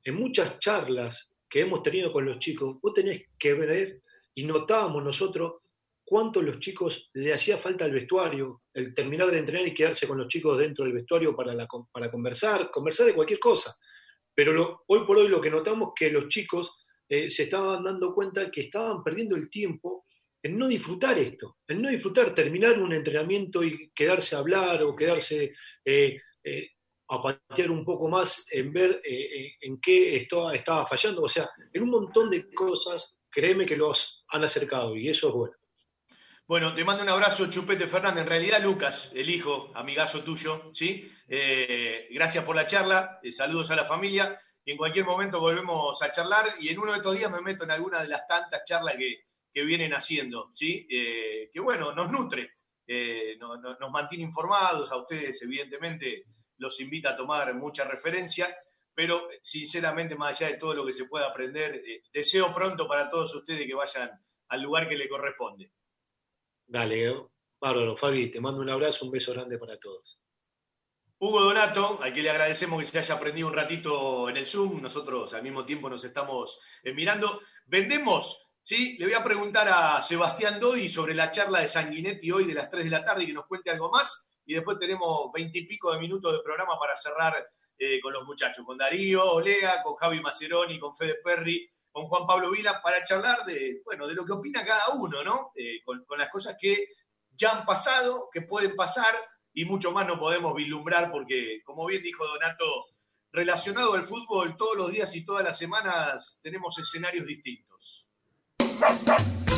en muchas charlas que hemos tenido con los chicos, vos tenés que ver y notábamos nosotros cuánto los chicos le hacía falta el vestuario, el terminar de entrenar y quedarse con los chicos dentro del vestuario para, para conversar, conversar de cualquier cosa. Pero hoy por hoy lo que notamos que los chicos eh, se estaban dando cuenta que estaban perdiendo el tiempo en no disfrutar esto, en no disfrutar, terminar un entrenamiento y quedarse a hablar o quedarse eh, eh, a patear un poco más en ver en qué estaba fallando. O sea, en un montón de cosas, créeme que los han acercado y eso es bueno. Bueno, te mando un abrazo, Chupete Fernández. En realidad, Lucas, el hijo, amigazo tuyo, ¿sí? Eh, gracias por la charla, eh, saludos a la familia. Y en cualquier momento volvemos a charlar. Y en uno de estos días me meto en alguna de las tantas charlas que, que vienen haciendo, ¿sí? Eh, que bueno, nos nutre, no- no- nos mantiene informados. A ustedes, evidentemente, los invita a tomar mucha referencia. Pero, sinceramente, más allá de todo lo que se pueda aprender, eh, deseo pronto para todos ustedes que vayan al lugar que le corresponde. Dale, bárbaro, Fabi, te mando un abrazo, un beso grande para todos. Hugo Donato, al que le agradecemos que se haya aprendido un ratito en el Zoom, nosotros al mismo tiempo nos estamos eh, mirando. Vendemos ¿sí? Le voy a preguntar a Sebastián Dodi sobre la charla de Sanguinetti hoy de las 3 de la tarde y que nos cuente algo más. Y después tenemos veintipico de minutos de programa para cerrar eh, con los muchachos, con Darío Olega, con Javi Maceroni, con Fede Perry, con Juan Pablo Vila, para charlar de, bueno, de lo que opina cada uno, ¿no? Eh, con, con las cosas que ya han pasado, que pueden pasar y mucho más no podemos vislumbrar porque, como bien dijo Donato, relacionado al fútbol, todos los días y todas las semanas tenemos escenarios distintos.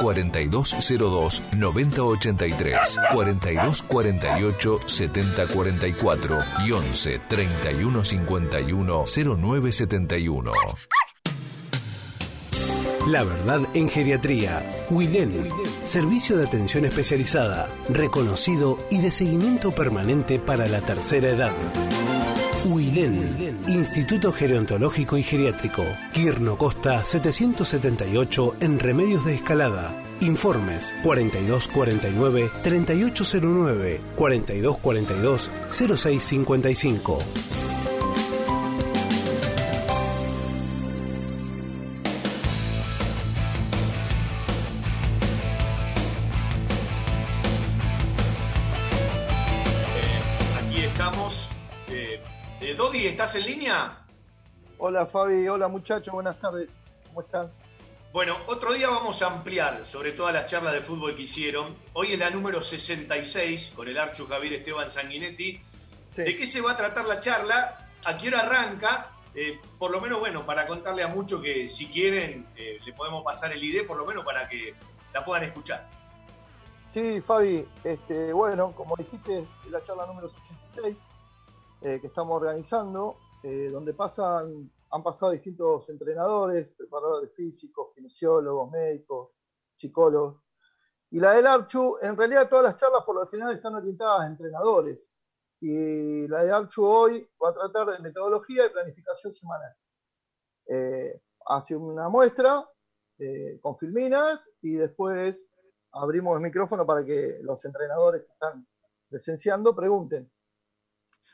4202-9083, 4248-7044 y 11 3151 0971. La verdad en geriatría. Wilén. Servicio de atención especializada, reconocido y de seguimiento permanente para la tercera edad. Huilén, Instituto Gerontológico y Geriátrico, Quirno Costa 778 en Remedios de Escalada. Informes 4249-3809, 4242-0655. Hola Fabi, hola muchachos, buenas tardes. ¿Cómo están? Bueno, otro día vamos a ampliar sobre todas las charlas de fútbol que hicieron. Hoy es la número 66 con el Archu Javier Esteban Sanguinetti. ¿De qué se va a tratar la charla? ¿A qué hora arranca? Eh, por lo menos, bueno, para contarle a muchos que si quieren eh, le podemos pasar el ID, por lo menos para que la puedan escuchar. Sí, Fabi, este, bueno, como dijiste, es la charla número 66 eh, que estamos organizando, eh, donde pasan, han pasado distintos entrenadores, preparadores físicos, kinesiólogos, médicos, psicólogos. Y la del Archu, en realidad todas las charlas por lo general están orientadas a entrenadores. Y la de Archu hoy va a tratar de metodología y planificación semanal. Eh, hace una muestra eh, con filminas y después abrimos el micrófono para que los entrenadores que están presenciando pregunten.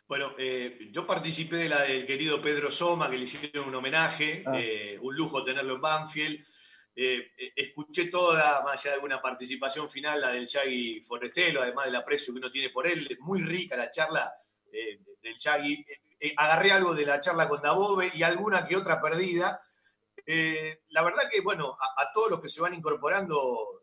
Bueno, eh, yo participé de la del querido Pedro Soma, que le hicieron un homenaje, Ah. eh, un lujo tenerlo en Banfield. Eh, escuché toda, más allá de alguna participación final, la del Yagi Forestelo, además del aprecio que uno tiene por él. Muy rica la charla del Yagi. Agarré algo de la charla con Dabove y alguna que otra perdida. La verdad que, bueno, a, a todos los que se van incorporando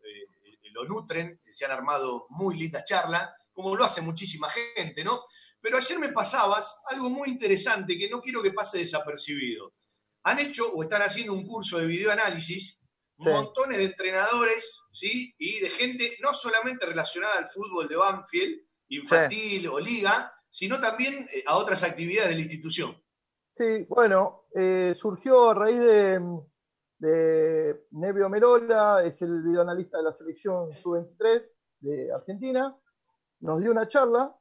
lo nutren, se han armado muy lindas charlas, como lo hace muchísima gente, ¿no? Pero ayer me pasabas algo muy interesante que no quiero que pase desapercibido. Han hecho o están haciendo un curso de videoanálisis, Sí. montones de entrenadores, ¿sí? Y de gente no solamente relacionada al fútbol de Banfield, infantil o liga, sino también eh, a otras actividades de la institución. Sí, bueno, eh, surgió a raíz de, de Nevio Merola, es el videoanalista de la selección sub-23 de Argentina, nos dio una charla,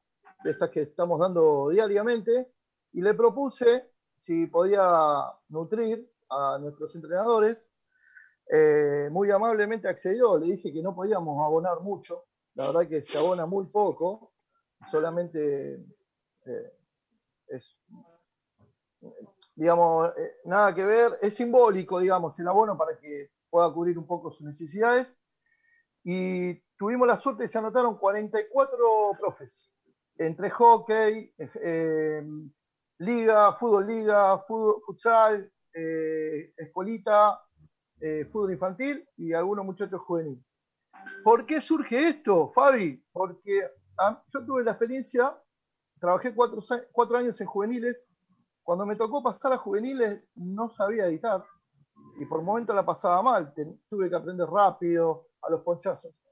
estas que estamos dando diariamente, y le propuse si podía nutrir a nuestros entrenadores. Eh, muy amablemente accedió, le dije que no podíamos abonar mucho, la verdad que se abona muy poco, solamente eh, es digamos, eh, nada que ver, es simbólico, digamos, el abono para que pueda cubrir un poco sus necesidades. Y tuvimos la suerte se anotaron 44 profes, entre hockey, eh, liga, fútbol liga, fútbol, futsal, eh, escuelita, eh, fútbol infantil y algunos muchachos juveniles. ¿Por qué surge esto, Fabi? Porque ah, yo tuve la experiencia, trabajé cuatro, cuatro años en juveniles, cuando me tocó pasar a juveniles no sabía editar y por momentos la pasaba mal, tuve que aprender rápido a los ponchazos.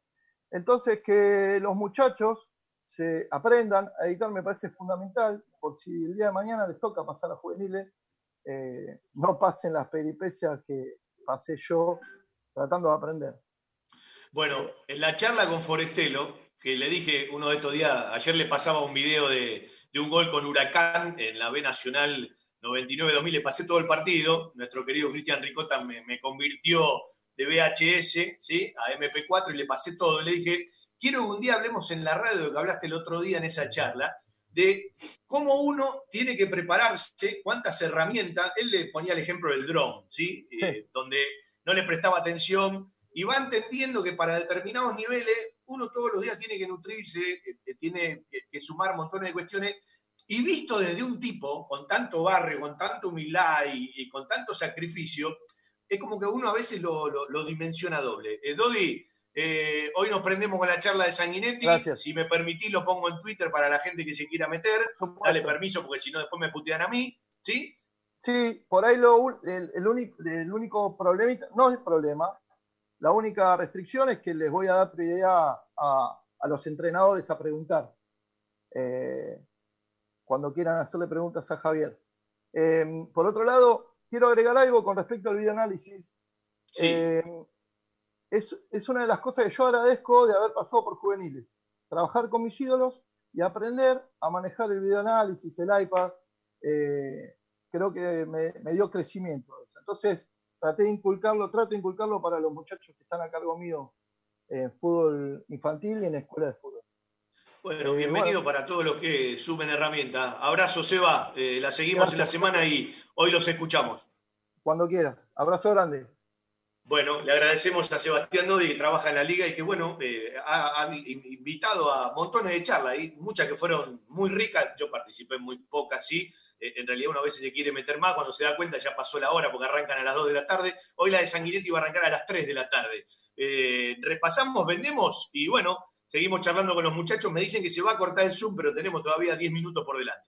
Entonces que los muchachos se aprendan a editar me parece fundamental, por si el día de mañana les toca pasar a juveniles, eh, no pasen las peripecias que pasé yo tratando de aprender. Bueno, en la charla con Forestelo, que le dije uno de estos días, ayer le pasaba un video de, un gol con Huracán en la B Nacional 99-2000, le pasé todo el partido, nuestro querido Cristian Ricota me, me convirtió de VHS ¿sí? a MP4 y le pasé todo. Le dije, quiero que un día hablemos en la radio que hablaste el otro día en esa charla, de cómo uno tiene que prepararse, cuántas herramientas. Él le ponía el ejemplo del dron, ¿sí? Eh, donde no le prestaba atención y va entendiendo que para determinados niveles uno todos los días tiene que nutrirse, tiene que, que sumar montones de cuestiones. Y visto desde un tipo con tanto barrio, con tanta humildad y, y con tanto sacrificio, es como que uno a veces lo, lo- lo dimensiona doble. Eh, Dodi, eh, hoy nos prendemos con la charla de Sanguinetti. Si me permitís, lo pongo en Twitter para la gente que se quiera meter. Dale permiso, porque si no, después me putean a mí. ¿Sí? Sí, por ahí lo, el, el único, el único problemita, no es problema, la única restricción es que les voy a dar prioridad a, a los entrenadores a preguntar eh, cuando quieran hacerle preguntas a Javier. Eh, por otro lado, quiero agregar algo con respecto al videoanálisis. Eh, es, es una de las cosas que yo agradezco de haber pasado por juveniles. Trabajar con mis ídolos y aprender a manejar el videoanálisis, el iPad. eh, creo que me, me dio crecimiento. Entonces, traté de inculcarlo, trato de inculcarlo para los muchachos que están a cargo mío en fútbol infantil y en escuela de fútbol. Bueno, bienvenido bueno. para todos los que suben herramientas. Abrazo, Seba. Eh, la seguimos en la semana y hoy los escuchamos. Cuando quieras. Abrazo grande. Bueno, le agradecemos a Sebastián Nodi que trabaja en la liga y que, bueno, eh, ha, invitado a montones de charlas, y muchas que fueron muy ricas. Yo participé en muy pocas, sí. Eh, en realidad, uno a veces se quiere meter más, cuando se da cuenta ya pasó la hora porque arrancan a las 2 de la tarde. Hoy la de Sanguinetti va a arrancar a las 3 de la tarde. Eh, repasamos, vendemos y, bueno, seguimos charlando con los muchachos. Me dicen que se va a cortar el Zoom, pero tenemos todavía 10 minutos por delante.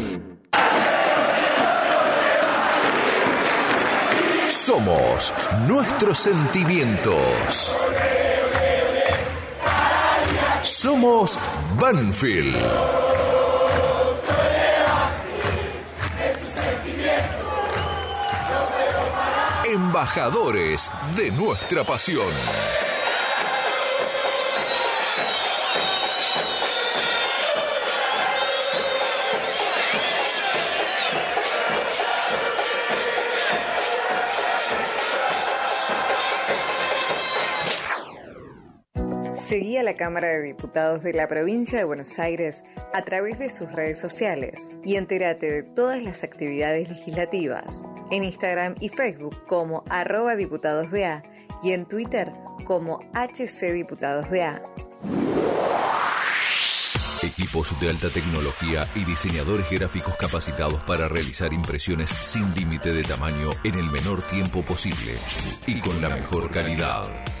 Somos nuestros sentimientos. Somos Banfield. Embajadores de nuestra pasión. La Cámara de Diputados de la Provincia de Buenos Aires a través de sus redes sociales y entérate de todas las actividades legislativas en Instagram y Facebook como arroba diputadosBA y en Twitter como HCDiputadosBA. Equipos de alta tecnología y diseñadores gráficos capacitados para realizar impresiones sin límite de tamaño en el menor tiempo posible y con la mejor calidad.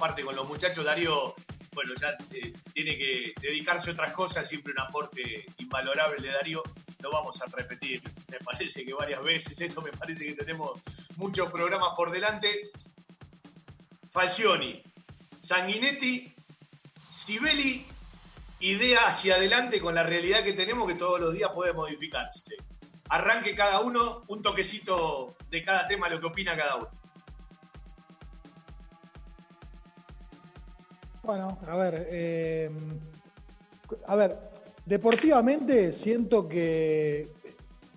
parte con los muchachos. Darío, bueno, ya eh, tiene que dedicarse a otras cosas, siempre un aporte invalorable de Darío. Lo vamos a repetir, me parece que varias veces. Esto me parece que tenemos muchos programas por delante. Falcioni, Sanguinetti, Sibeli, idea hacia adelante con la realidad que tenemos que todos los días puede modificarse. Arranque cada uno, un toquecito de cada tema, lo que opina cada uno. Bueno, a ver, eh, a ver, deportivamente siento que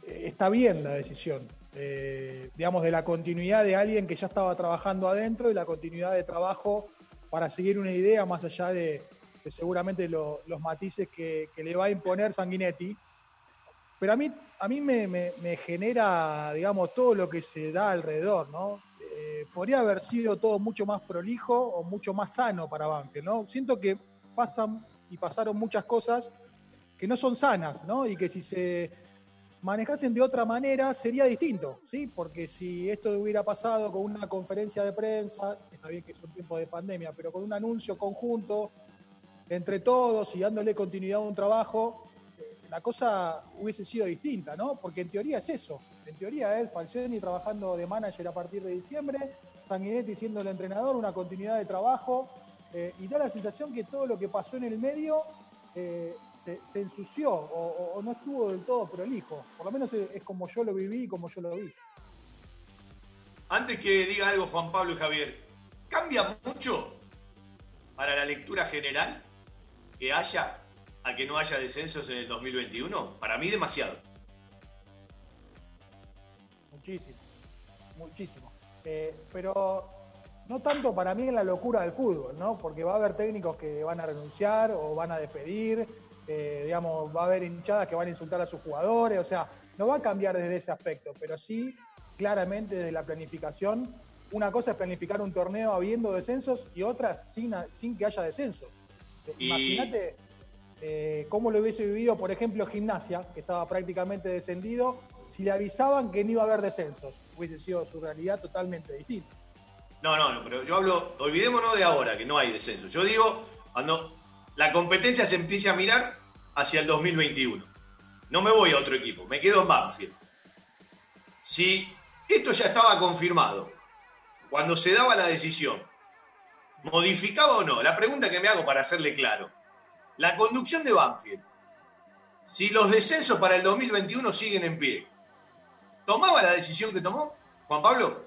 está bien la decisión, eh, digamos, de la continuidad de alguien que ya estaba trabajando adentro y la continuidad de trabajo para seguir una idea más allá de, seguramente lo- los matices que, le va a imponer Sanguinetti. Pero a mí, a mí me- me genera, digamos, todo lo que se da alrededor, ¿no? Podría haber sido todo mucho más prolijo o mucho más sano para Banfield, ¿no? Siento que pasan y pasaron muchas cosas que no son sanas, ¿no? Y que si se manejasen de otra manera sería distinto, ¿sí? Porque si esto hubiera pasado con una conferencia de prensa, está bien que es un tiempo de pandemia, pero con un anuncio conjunto entre todos y dándole continuidad a un trabajo, la cosa hubiese sido distinta, ¿no? Porque en teoría es eso. En teoría es Falcioni trabajando de manager a partir de diciembre, Sanguinetti siendo el entrenador, una continuidad de trabajo, eh, y da la sensación que todo lo que pasó en el medio eh, se, ensució o no estuvo del todo prolijo. Por lo menos es, es como yo lo viví y como yo lo vi. Antes que diga algo Juan Pablo y Javier, ¿cambia mucho para la lectura general que haya a que no haya descensos en el 2021? Para mí demasiado. Muchísimo, muchísimo. Eh, pero no tanto para mí en la locura del fútbol, ¿no? Porque va a haber técnicos que van a renunciar o van a despedir, eh, digamos, va a haber hinchadas que van a insultar a sus jugadores, o sea, no va a cambiar desde ese aspecto, pero sí claramente desde la planificación. Una cosa es planificar un torneo habiendo descensos y otra sin, sin que haya descensos. Eh, Imagínate eh, cómo lo hubiese vivido, por ejemplo, Gimnasia, que estaba prácticamente descendido, si le avisaban que no iba a haber descensos. Hubiese sido su realidad totalmente distinta. No, no, no, pero yo hablo, olvidémonos de ahora, que no hay descenso. Yo digo, cuando la competencia se empiece a mirar hacia el 2021. No me voy a otro equipo, me quedo en Banfield. Si esto ya estaba confirmado, cuando se daba la decisión, ¿modificaba o no? La pregunta que me hago para hacerle claro. La conducción de Banfield, si los descensos para el 2021 siguen en pie, ¿tomaba la decisión que tomó Juan Pablo?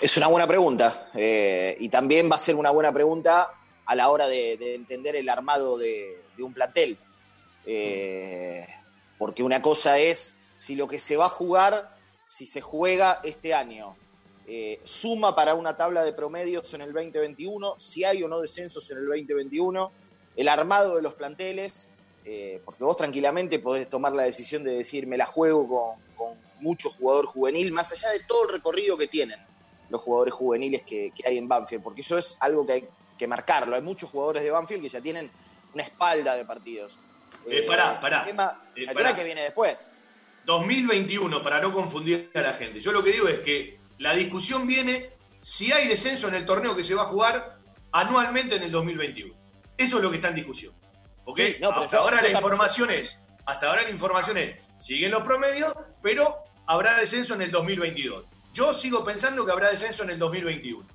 Es una buena pregunta. eh, y también va a ser una buena pregunta a la hora de, de entender el armado de, de un plantel. Eh, porque una cosa es si lo que se va a jugar, si se juega este año, eh, suma para una tabla de promedios en el 2021, si hay o no descensos en el 2021, el armado de los planteles, eh, porque vos tranquilamente podés tomar la decisión de decir, me la juego con, con mucho jugador juvenil, más allá de todo el recorrido que tienen los jugadores juveniles que, que hay en Banfield, porque eso es algo que hay que marcarlo. Hay muchos jugadores de Banfield que ya tienen una espalda de partidos. Eh, pará, pará. El tema, Eh, el pará. tema que viene después. 2021, para no confundir a la gente. Yo lo que digo es que la discusión viene si hay descenso en el torneo que se va a jugar anualmente en el 2021. Eso es lo que está en discusión. ¿Ok? Sí, no, pero hasta ahora la información es, hasta ahora la información es, siguen los promedios, pero habrá descenso en el 2022. Yo sigo pensando que habrá descenso en el 2021.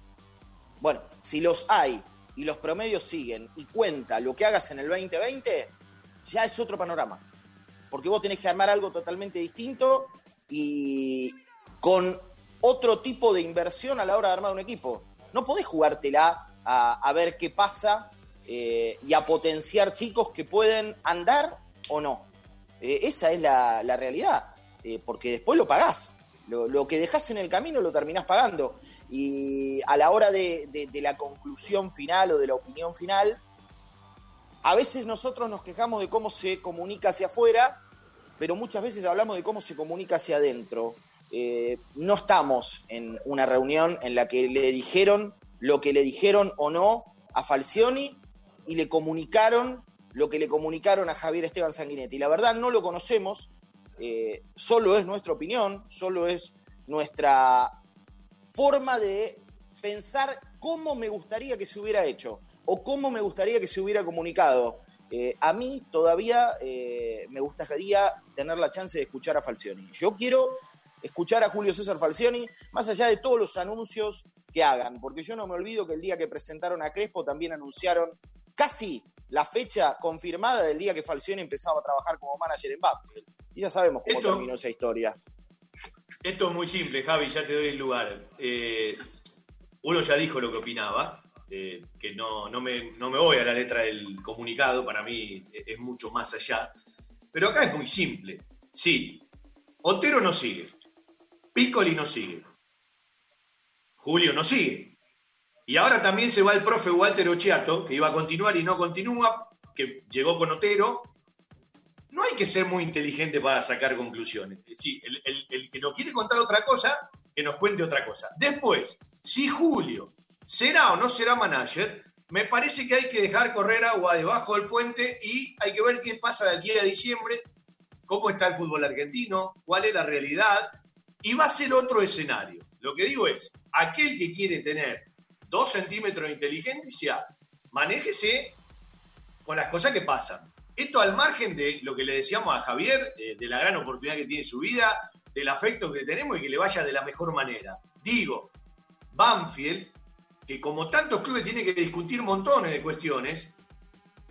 Bueno, si los hay y los promedios siguen y cuenta lo que hagas en el 2020, ya es otro panorama. Porque vos tenés que armar algo totalmente distinto y con otro tipo de inversión a la hora de armar un equipo. No podés jugártela a, a ver qué pasa eh, y a potenciar chicos que pueden andar o no. Eh, esa es la, realidad, eh, porque después lo pagás. Lo, que dejás en el camino lo terminás pagando. Y a la hora de, la conclusión final o de la opinión final, a veces nosotros nos quejamos de cómo se comunica hacia afuera, pero muchas veces hablamos de cómo se comunica hacia adentro. No estamos en una reunión en la que le dijeron lo que le dijeron o no a Falcioni y le comunicaron lo que le comunicaron a Javier Esteban Sanguinetti. La verdad no lo conocemos, eh, solo es nuestra opinión, solo es nuestra forma de pensar cómo me gustaría que se hubiera hecho o cómo me gustaría que se hubiera comunicado. Eh, a mí todavía eh, me gustaría tener la chance de escuchar a Falcioni. Yo quiero escuchar a Julio César Falcioni, más allá de todos los anuncios que hagan, porque yo no me olvido que el día que presentaron a Crespo también anunciaron casi la fecha confirmada del día que Falcioni empezaba a trabajar como manager en Banfield. Y ya sabemos cómo Esto- terminó esa historia. Esto es muy simple, Javi, ya te doy el lugar. Eh, uno ya dijo lo que opinaba, eh, que no, no, me, no me voy a la letra del comunicado, para mí es mucho más allá. Pero acá es muy simple. Sí, Otero no sigue, Piccoli no sigue, Julio no sigue. Y ahora también se va el profe Walter Ochiato, que iba a continuar y no continúa, que llegó con Otero. No hay que ser muy inteligente para sacar conclusiones. Sí, el, el- que nos quiere contar otra cosa, que nos cuente otra cosa. Después, si Julio será o no será manager, me parece que hay que dejar correr agua debajo del puente y hay que ver qué pasa de aquí a diciembre, cómo está el fútbol argentino, cuál es la realidad, y va a ser otro escenario. Lo que digo es, aquel que quiere tener dos centímetros de inteligencia, manéjese con las cosas que pasan. Esto al margen de lo que le decíamos a Javier, de la gran oportunidad que tiene en su vida, del afecto que tenemos y que le vaya de la mejor manera. Digo, Banfield, que como tantos clubes tiene que discutir montones de cuestiones,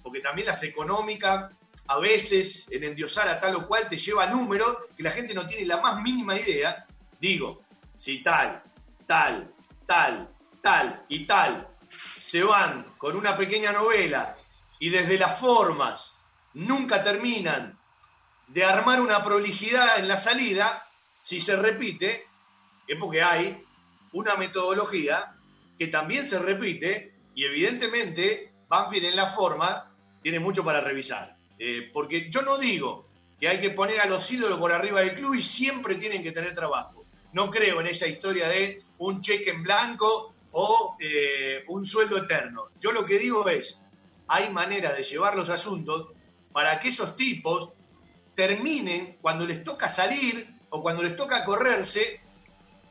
porque también las económicas, a veces en endiosar a tal o cual te lleva números que la gente no tiene la más mínima idea. Digo, si tal, tal, tal, tal y tal se van con una pequeña novela y desde las formas nunca terminan de armar una prolijidad en la salida, si se repite, es porque hay una metodología que también se repite y evidentemente Banfield en la forma tiene mucho para revisar. Eh, porque yo no digo que hay que poner a los ídolos por arriba del club y siempre tienen que tener trabajo. No creo en esa historia de un cheque en blanco o eh, un sueldo eterno. Yo lo que digo es, hay manera de llevar los asuntos para que esos tipos terminen cuando les toca salir o cuando les toca correrse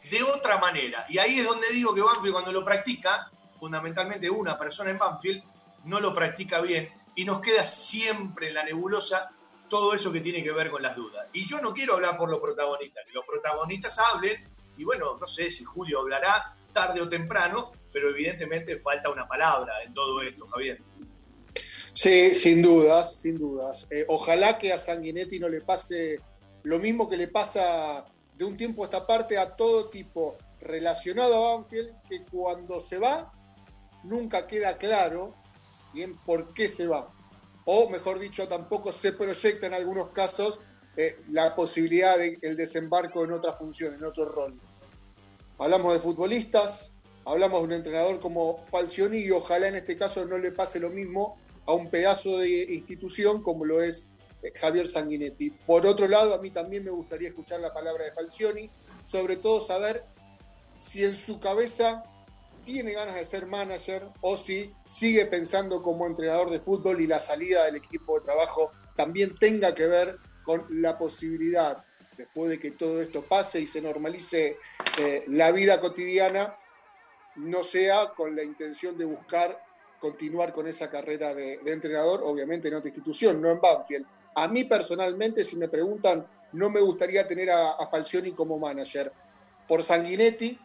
de otra manera. Y ahí es donde digo que Banfield cuando lo practica, fundamentalmente una persona en Banfield, no lo practica bien y nos queda siempre en la nebulosa todo eso que tiene que ver con las dudas. Y yo no quiero hablar por los protagonistas, que los protagonistas hablen, y bueno, no sé si Julio hablará tarde o temprano, pero evidentemente falta una palabra en todo esto, Javier. Sí, sin dudas, sin dudas. Eh, ojalá que a Sanguinetti no le pase lo mismo que le pasa de un tiempo a esta parte a todo tipo relacionado a Banfield, que cuando se va nunca queda claro bien por qué se va. O mejor dicho, tampoco se proyecta en algunos casos eh, la posibilidad del desembarco en otra función, en otro rol. Hablamos de futbolistas, hablamos de un entrenador como Falcioni y ojalá en este caso no le pase lo mismo a un pedazo de institución como lo es eh, Javier Sanguinetti. Por otro lado, a mí también me gustaría escuchar la palabra de Falcioni, sobre todo saber si en su cabeza tiene ganas de ser manager o si sigue pensando como entrenador de fútbol y la salida del equipo de trabajo también tenga que ver con la posibilidad, después de que todo esto pase y se normalice eh, la vida cotidiana, no sea con la intención de buscar continuar con esa carrera de, entrenador, obviamente en otra institución, no en Banfield. A mí personalmente, si me preguntan, no me gustaría tener a, a Falcioni como manager. Por Sanguinetti,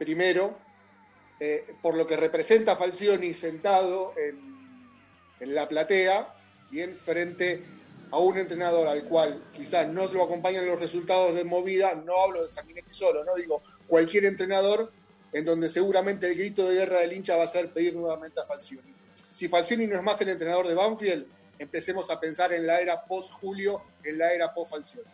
primero, eh, por lo que representa Falcioni sentado en, en la platea, bien frente a un entrenador al cual quizás no se lo acompañan los resultados de movida, no hablo de Sanguinetti solo, no digo cualquier entrenador en donde seguramente el grito de guerra del hincha va a ser pedir nuevamente a Falcioni. Si Falcioni no es más el entrenador de Banfield, empecemos a pensar en la era post-Julio, en la era post-Falcioni.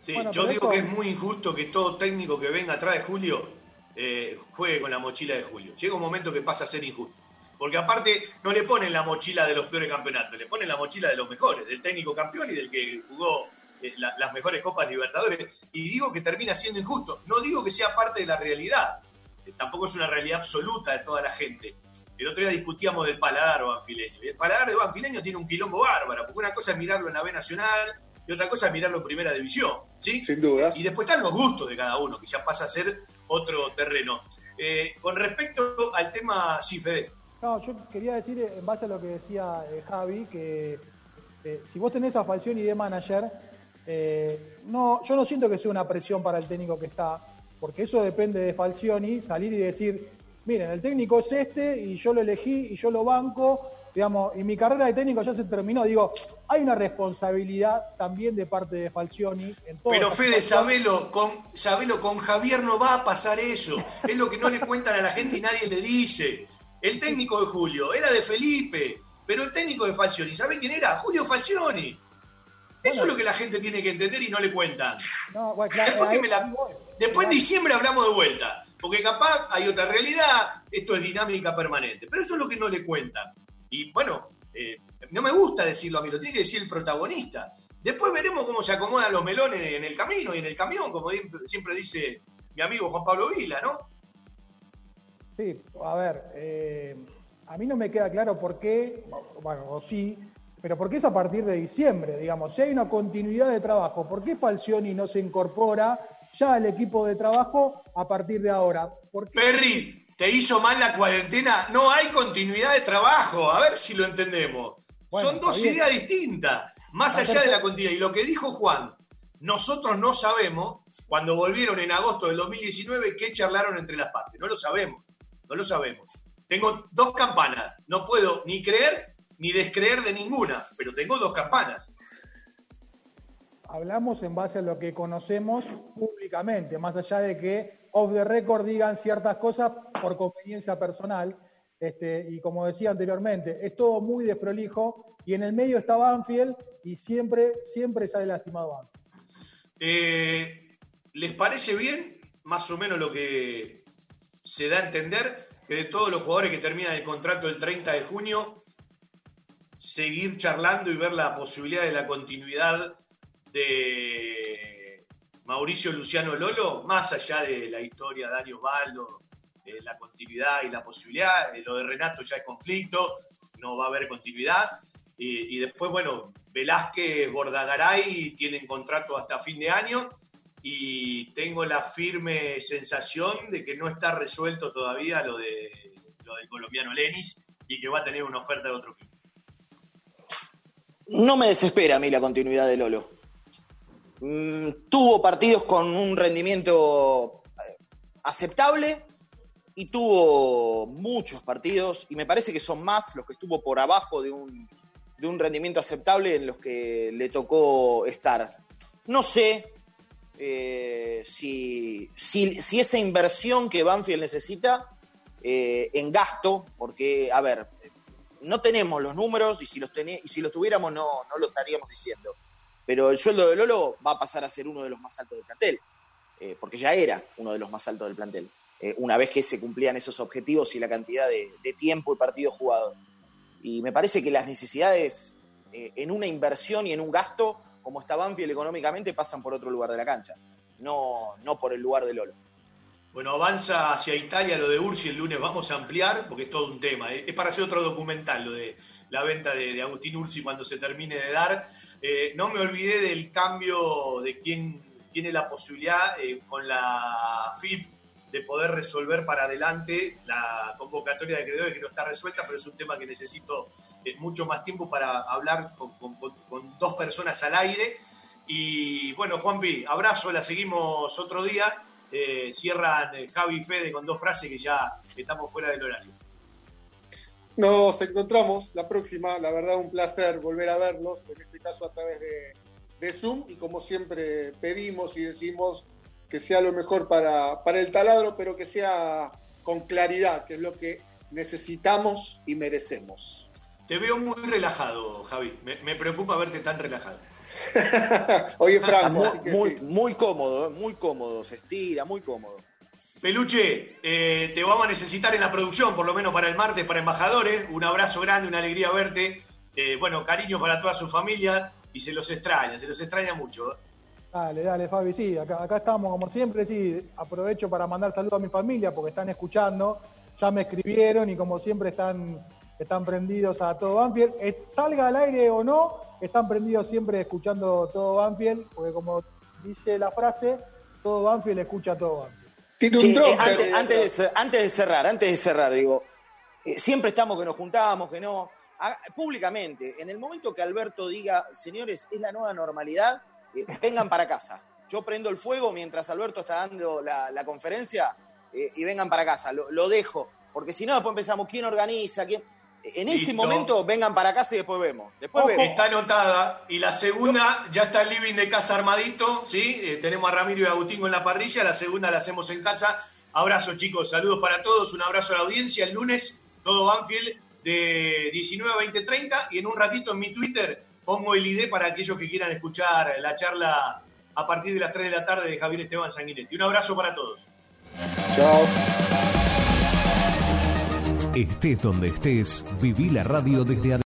Sí, Bueno, yo digo esto- que es muy injusto que todo técnico que venga atrás de Julio eh, juegue con la mochila de Julio. Llega un momento que pasa a ser injusto. Porque aparte no le ponen la mochila de los peores campeonatos, le ponen la mochila de los mejores, del técnico campeón y del que jugó eh, la- las mejores Copas Libertadores. Y digo que termina siendo injusto. No digo que sea parte de la realidad. Eh, tampoco es una realidad absoluta de toda la gente. El otro día discutíamos del paladar banfileño. Y el paladar de banfileño tiene un quilombo bárbaro, porque una cosa es mirarlo en la B Nacional y otra cosa es mirarlo en Primera División. ¿sí? Sin dudas. Y después están los gustos de cada uno, que ya pasa a ser otro terreno. Eh, con respecto al tema, sí, Fede. No, yo quería decir, eh, en base a lo que decía eh, Javi, que eh, si vos tenés a Falcioni de manager, eh, no, yo no siento que sea una presión para el técnico que está, porque eso depende de Falcioni, salir y decir, miren, el técnico es este y yo lo elegí y yo lo banco, digamos, y mi carrera de técnico ya se terminó. Digo, hay una responsabilidad también de parte de Falcioni en todo. Pero Fede, sabelo con, sabelo, con Javier no va a pasar eso. Es lo que no le cuentan a la gente y nadie le dice. El técnico de Julio era de Felipe, pero el técnico de Falcioni, ¿sabe quién era? Julio Falcioni. Eso es lo que la gente tiene que entender y no le cuentan. No, bueno, claro, Después, que ahí- me la- después en diciembre hablamos de vuelta, porque capaz hay otra realidad, esto es dinámica permanente, pero eso es lo que no le cuentan. Y bueno, eh, no me gusta decirlo a mí, lo tiene que decir el protagonista. Después veremos cómo se acomodan los melones en el camino y en el camión, como siempre dice mi amigo Juan Pablo Vila, ¿no? Sí, a ver, eh, a mí no me queda claro por qué, bueno, o sí, pero por qué es a partir de diciembre, digamos, si hay una continuidad de trabajo, ¿por qué Falcioni no se incorpora ya al equipo de trabajo a partir de ahora? ¿Por qué? Perry, ¿te hizo mal la cuarentena? No hay continuidad de trabajo, a ver si lo entendemos. Bueno, Son dos ideas distintas, más Está allá de la continuidad. Y lo que dijo Juan, nosotros no sabemos, cuando volvieron en agosto del 2019, qué charlaron entre las partes. No lo sabemos, no lo sabemos. Tengo dos campanas, no puedo ni creer ni descreer de ninguna, pero tengo dos campanas. Hablamos en base a lo que conocemos públicamente, más allá de que off the record digan ciertas cosas por conveniencia personal. Este, y como decía anteriormente, es todo muy desprolijo y en el medio está Banfield y siempre, siempre sale lastimado Banfield. Eh, ¿Les parece bien, más o menos lo que se da a entender, que de todos los jugadores que terminan el contrato el 30 de junio, seguir charlando y ver la posibilidad de la continuidad de Mauricio Luciano Lolo, más allá de la historia de Dani Osvaldo, eh, la continuidad y la posibilidad, eh, lo de Renato ya es conflicto, no va a haber continuidad, y, y después, bueno, Velázquez, Bordagaray tienen contrato hasta fin de año y tengo la firme sensación de que no está resuelto todavía lo, de, lo del colombiano Lenis y que va a tener una oferta de otro club. No me desespera a mí la continuidad de Lolo. Mm, tuvo partidos con un rendimiento eh, aceptable y tuvo muchos partidos, y me parece que son más los que estuvo por abajo de un, de un rendimiento aceptable en los que le tocó estar. No sé eh, si, si, esa inversión que Banfield necesita eh, en gasto, porque, a ver, no tenemos los números y si los, tuviéramos no, no lo estaríamos diciendo. Pero el sueldo de Lolo va a pasar a ser uno de los más altos del plantel, eh, porque ya era uno de los más altos del plantel, una vez que se cumplían esos objetivos y la cantidad de, tiempo y partidos jugados. Y me parece que las necesidades en una inversión y en un gasto, como está Banfield económicamente, pasan por otro lugar de la cancha, no, no por el lugar de Lolo. Bueno, avanza hacia Italia lo de Ursi el lunes, vamos a ampliar porque es todo un tema. ¿eh? Es para hacer otro documental lo de la venta de, Agustín Ursi cuando se termine de dar. Eh, no me olvidé del cambio de quién tiene la posibilidad eh, con la FIP de poder resolver para adelante la convocatoria de acreedores que no está resuelta, pero es un tema que necesito mucho más tiempo para hablar con, con- dos personas al aire. Y bueno, Juanpi, abrazo, la seguimos otro día. Eh, cierran eh, Javi y Fede con dos frases que ya estamos fuera del horario. Nos encontramos la próxima, la verdad un placer volver a verlos, en este caso a través de, Zoom y como siempre pedimos y decimos que sea lo mejor para el taladro, pero que sea con claridad, que es lo que necesitamos y merecemos. Te veo muy relajado, Javi. Me, me preocupa verte tan relajado. *laughs* Oye, Franco, muy, así que muy, sí. muy cómodo, ¿eh? muy cómodo, se estira, muy cómodo. Peluche, eh, te vamos a necesitar en la producción, por lo menos para el martes, para embajadores. Un abrazo grande, una alegría verte. Eh, bueno, cariño para toda su familia y se los extraña, se los extraña mucho. Dale, dale, Fabi, sí, acá, acá estamos como siempre, sí, aprovecho para mandar saludos a mi familia porque están escuchando, ya me escribieron y como siempre están, están prendidos a todo Banfield. Salga al aire o no, están prendidos siempre escuchando todo Banfield, porque como dice la frase, todo Banfield escucha todo Banfield. Sí, eh, antes, antes de, cer- antes de cerrar, antes de cerrar, digo, eh, siempre estamos que nos juntábamos, que no. Ah, públicamente, en el momento que Alberto diga, señores, es la nueva normalidad, eh, vengan para casa. Yo prendo el fuego mientras Alberto está dando la, la conferencia eh, y vengan para casa. Lo, lo dejo, porque si no, después empezamos, ¿quién organiza? ¿Quién? En ese Listo. momento, vengan para casa y después vemos. Después vemos. Está anotada. Y la segunda, ya está el living de casa armadito, ¿sí? Eh, tenemos a Ramiro y a Agustín en la parrilla. La segunda la hacemos en casa. Abrazo, chicos. Saludos para todos. Un abrazo a la audiencia. El lunes, todo Banfield de 19 a 20, 30. Y en un ratito en mi Twitter pongo el ID para aquellos que quieran escuchar la charla a partir de las 3 de la tarde de Javier Esteban Sanguinetti. Un abrazo para todos. Chao. Estés donde estés, viví la radio desde adentro.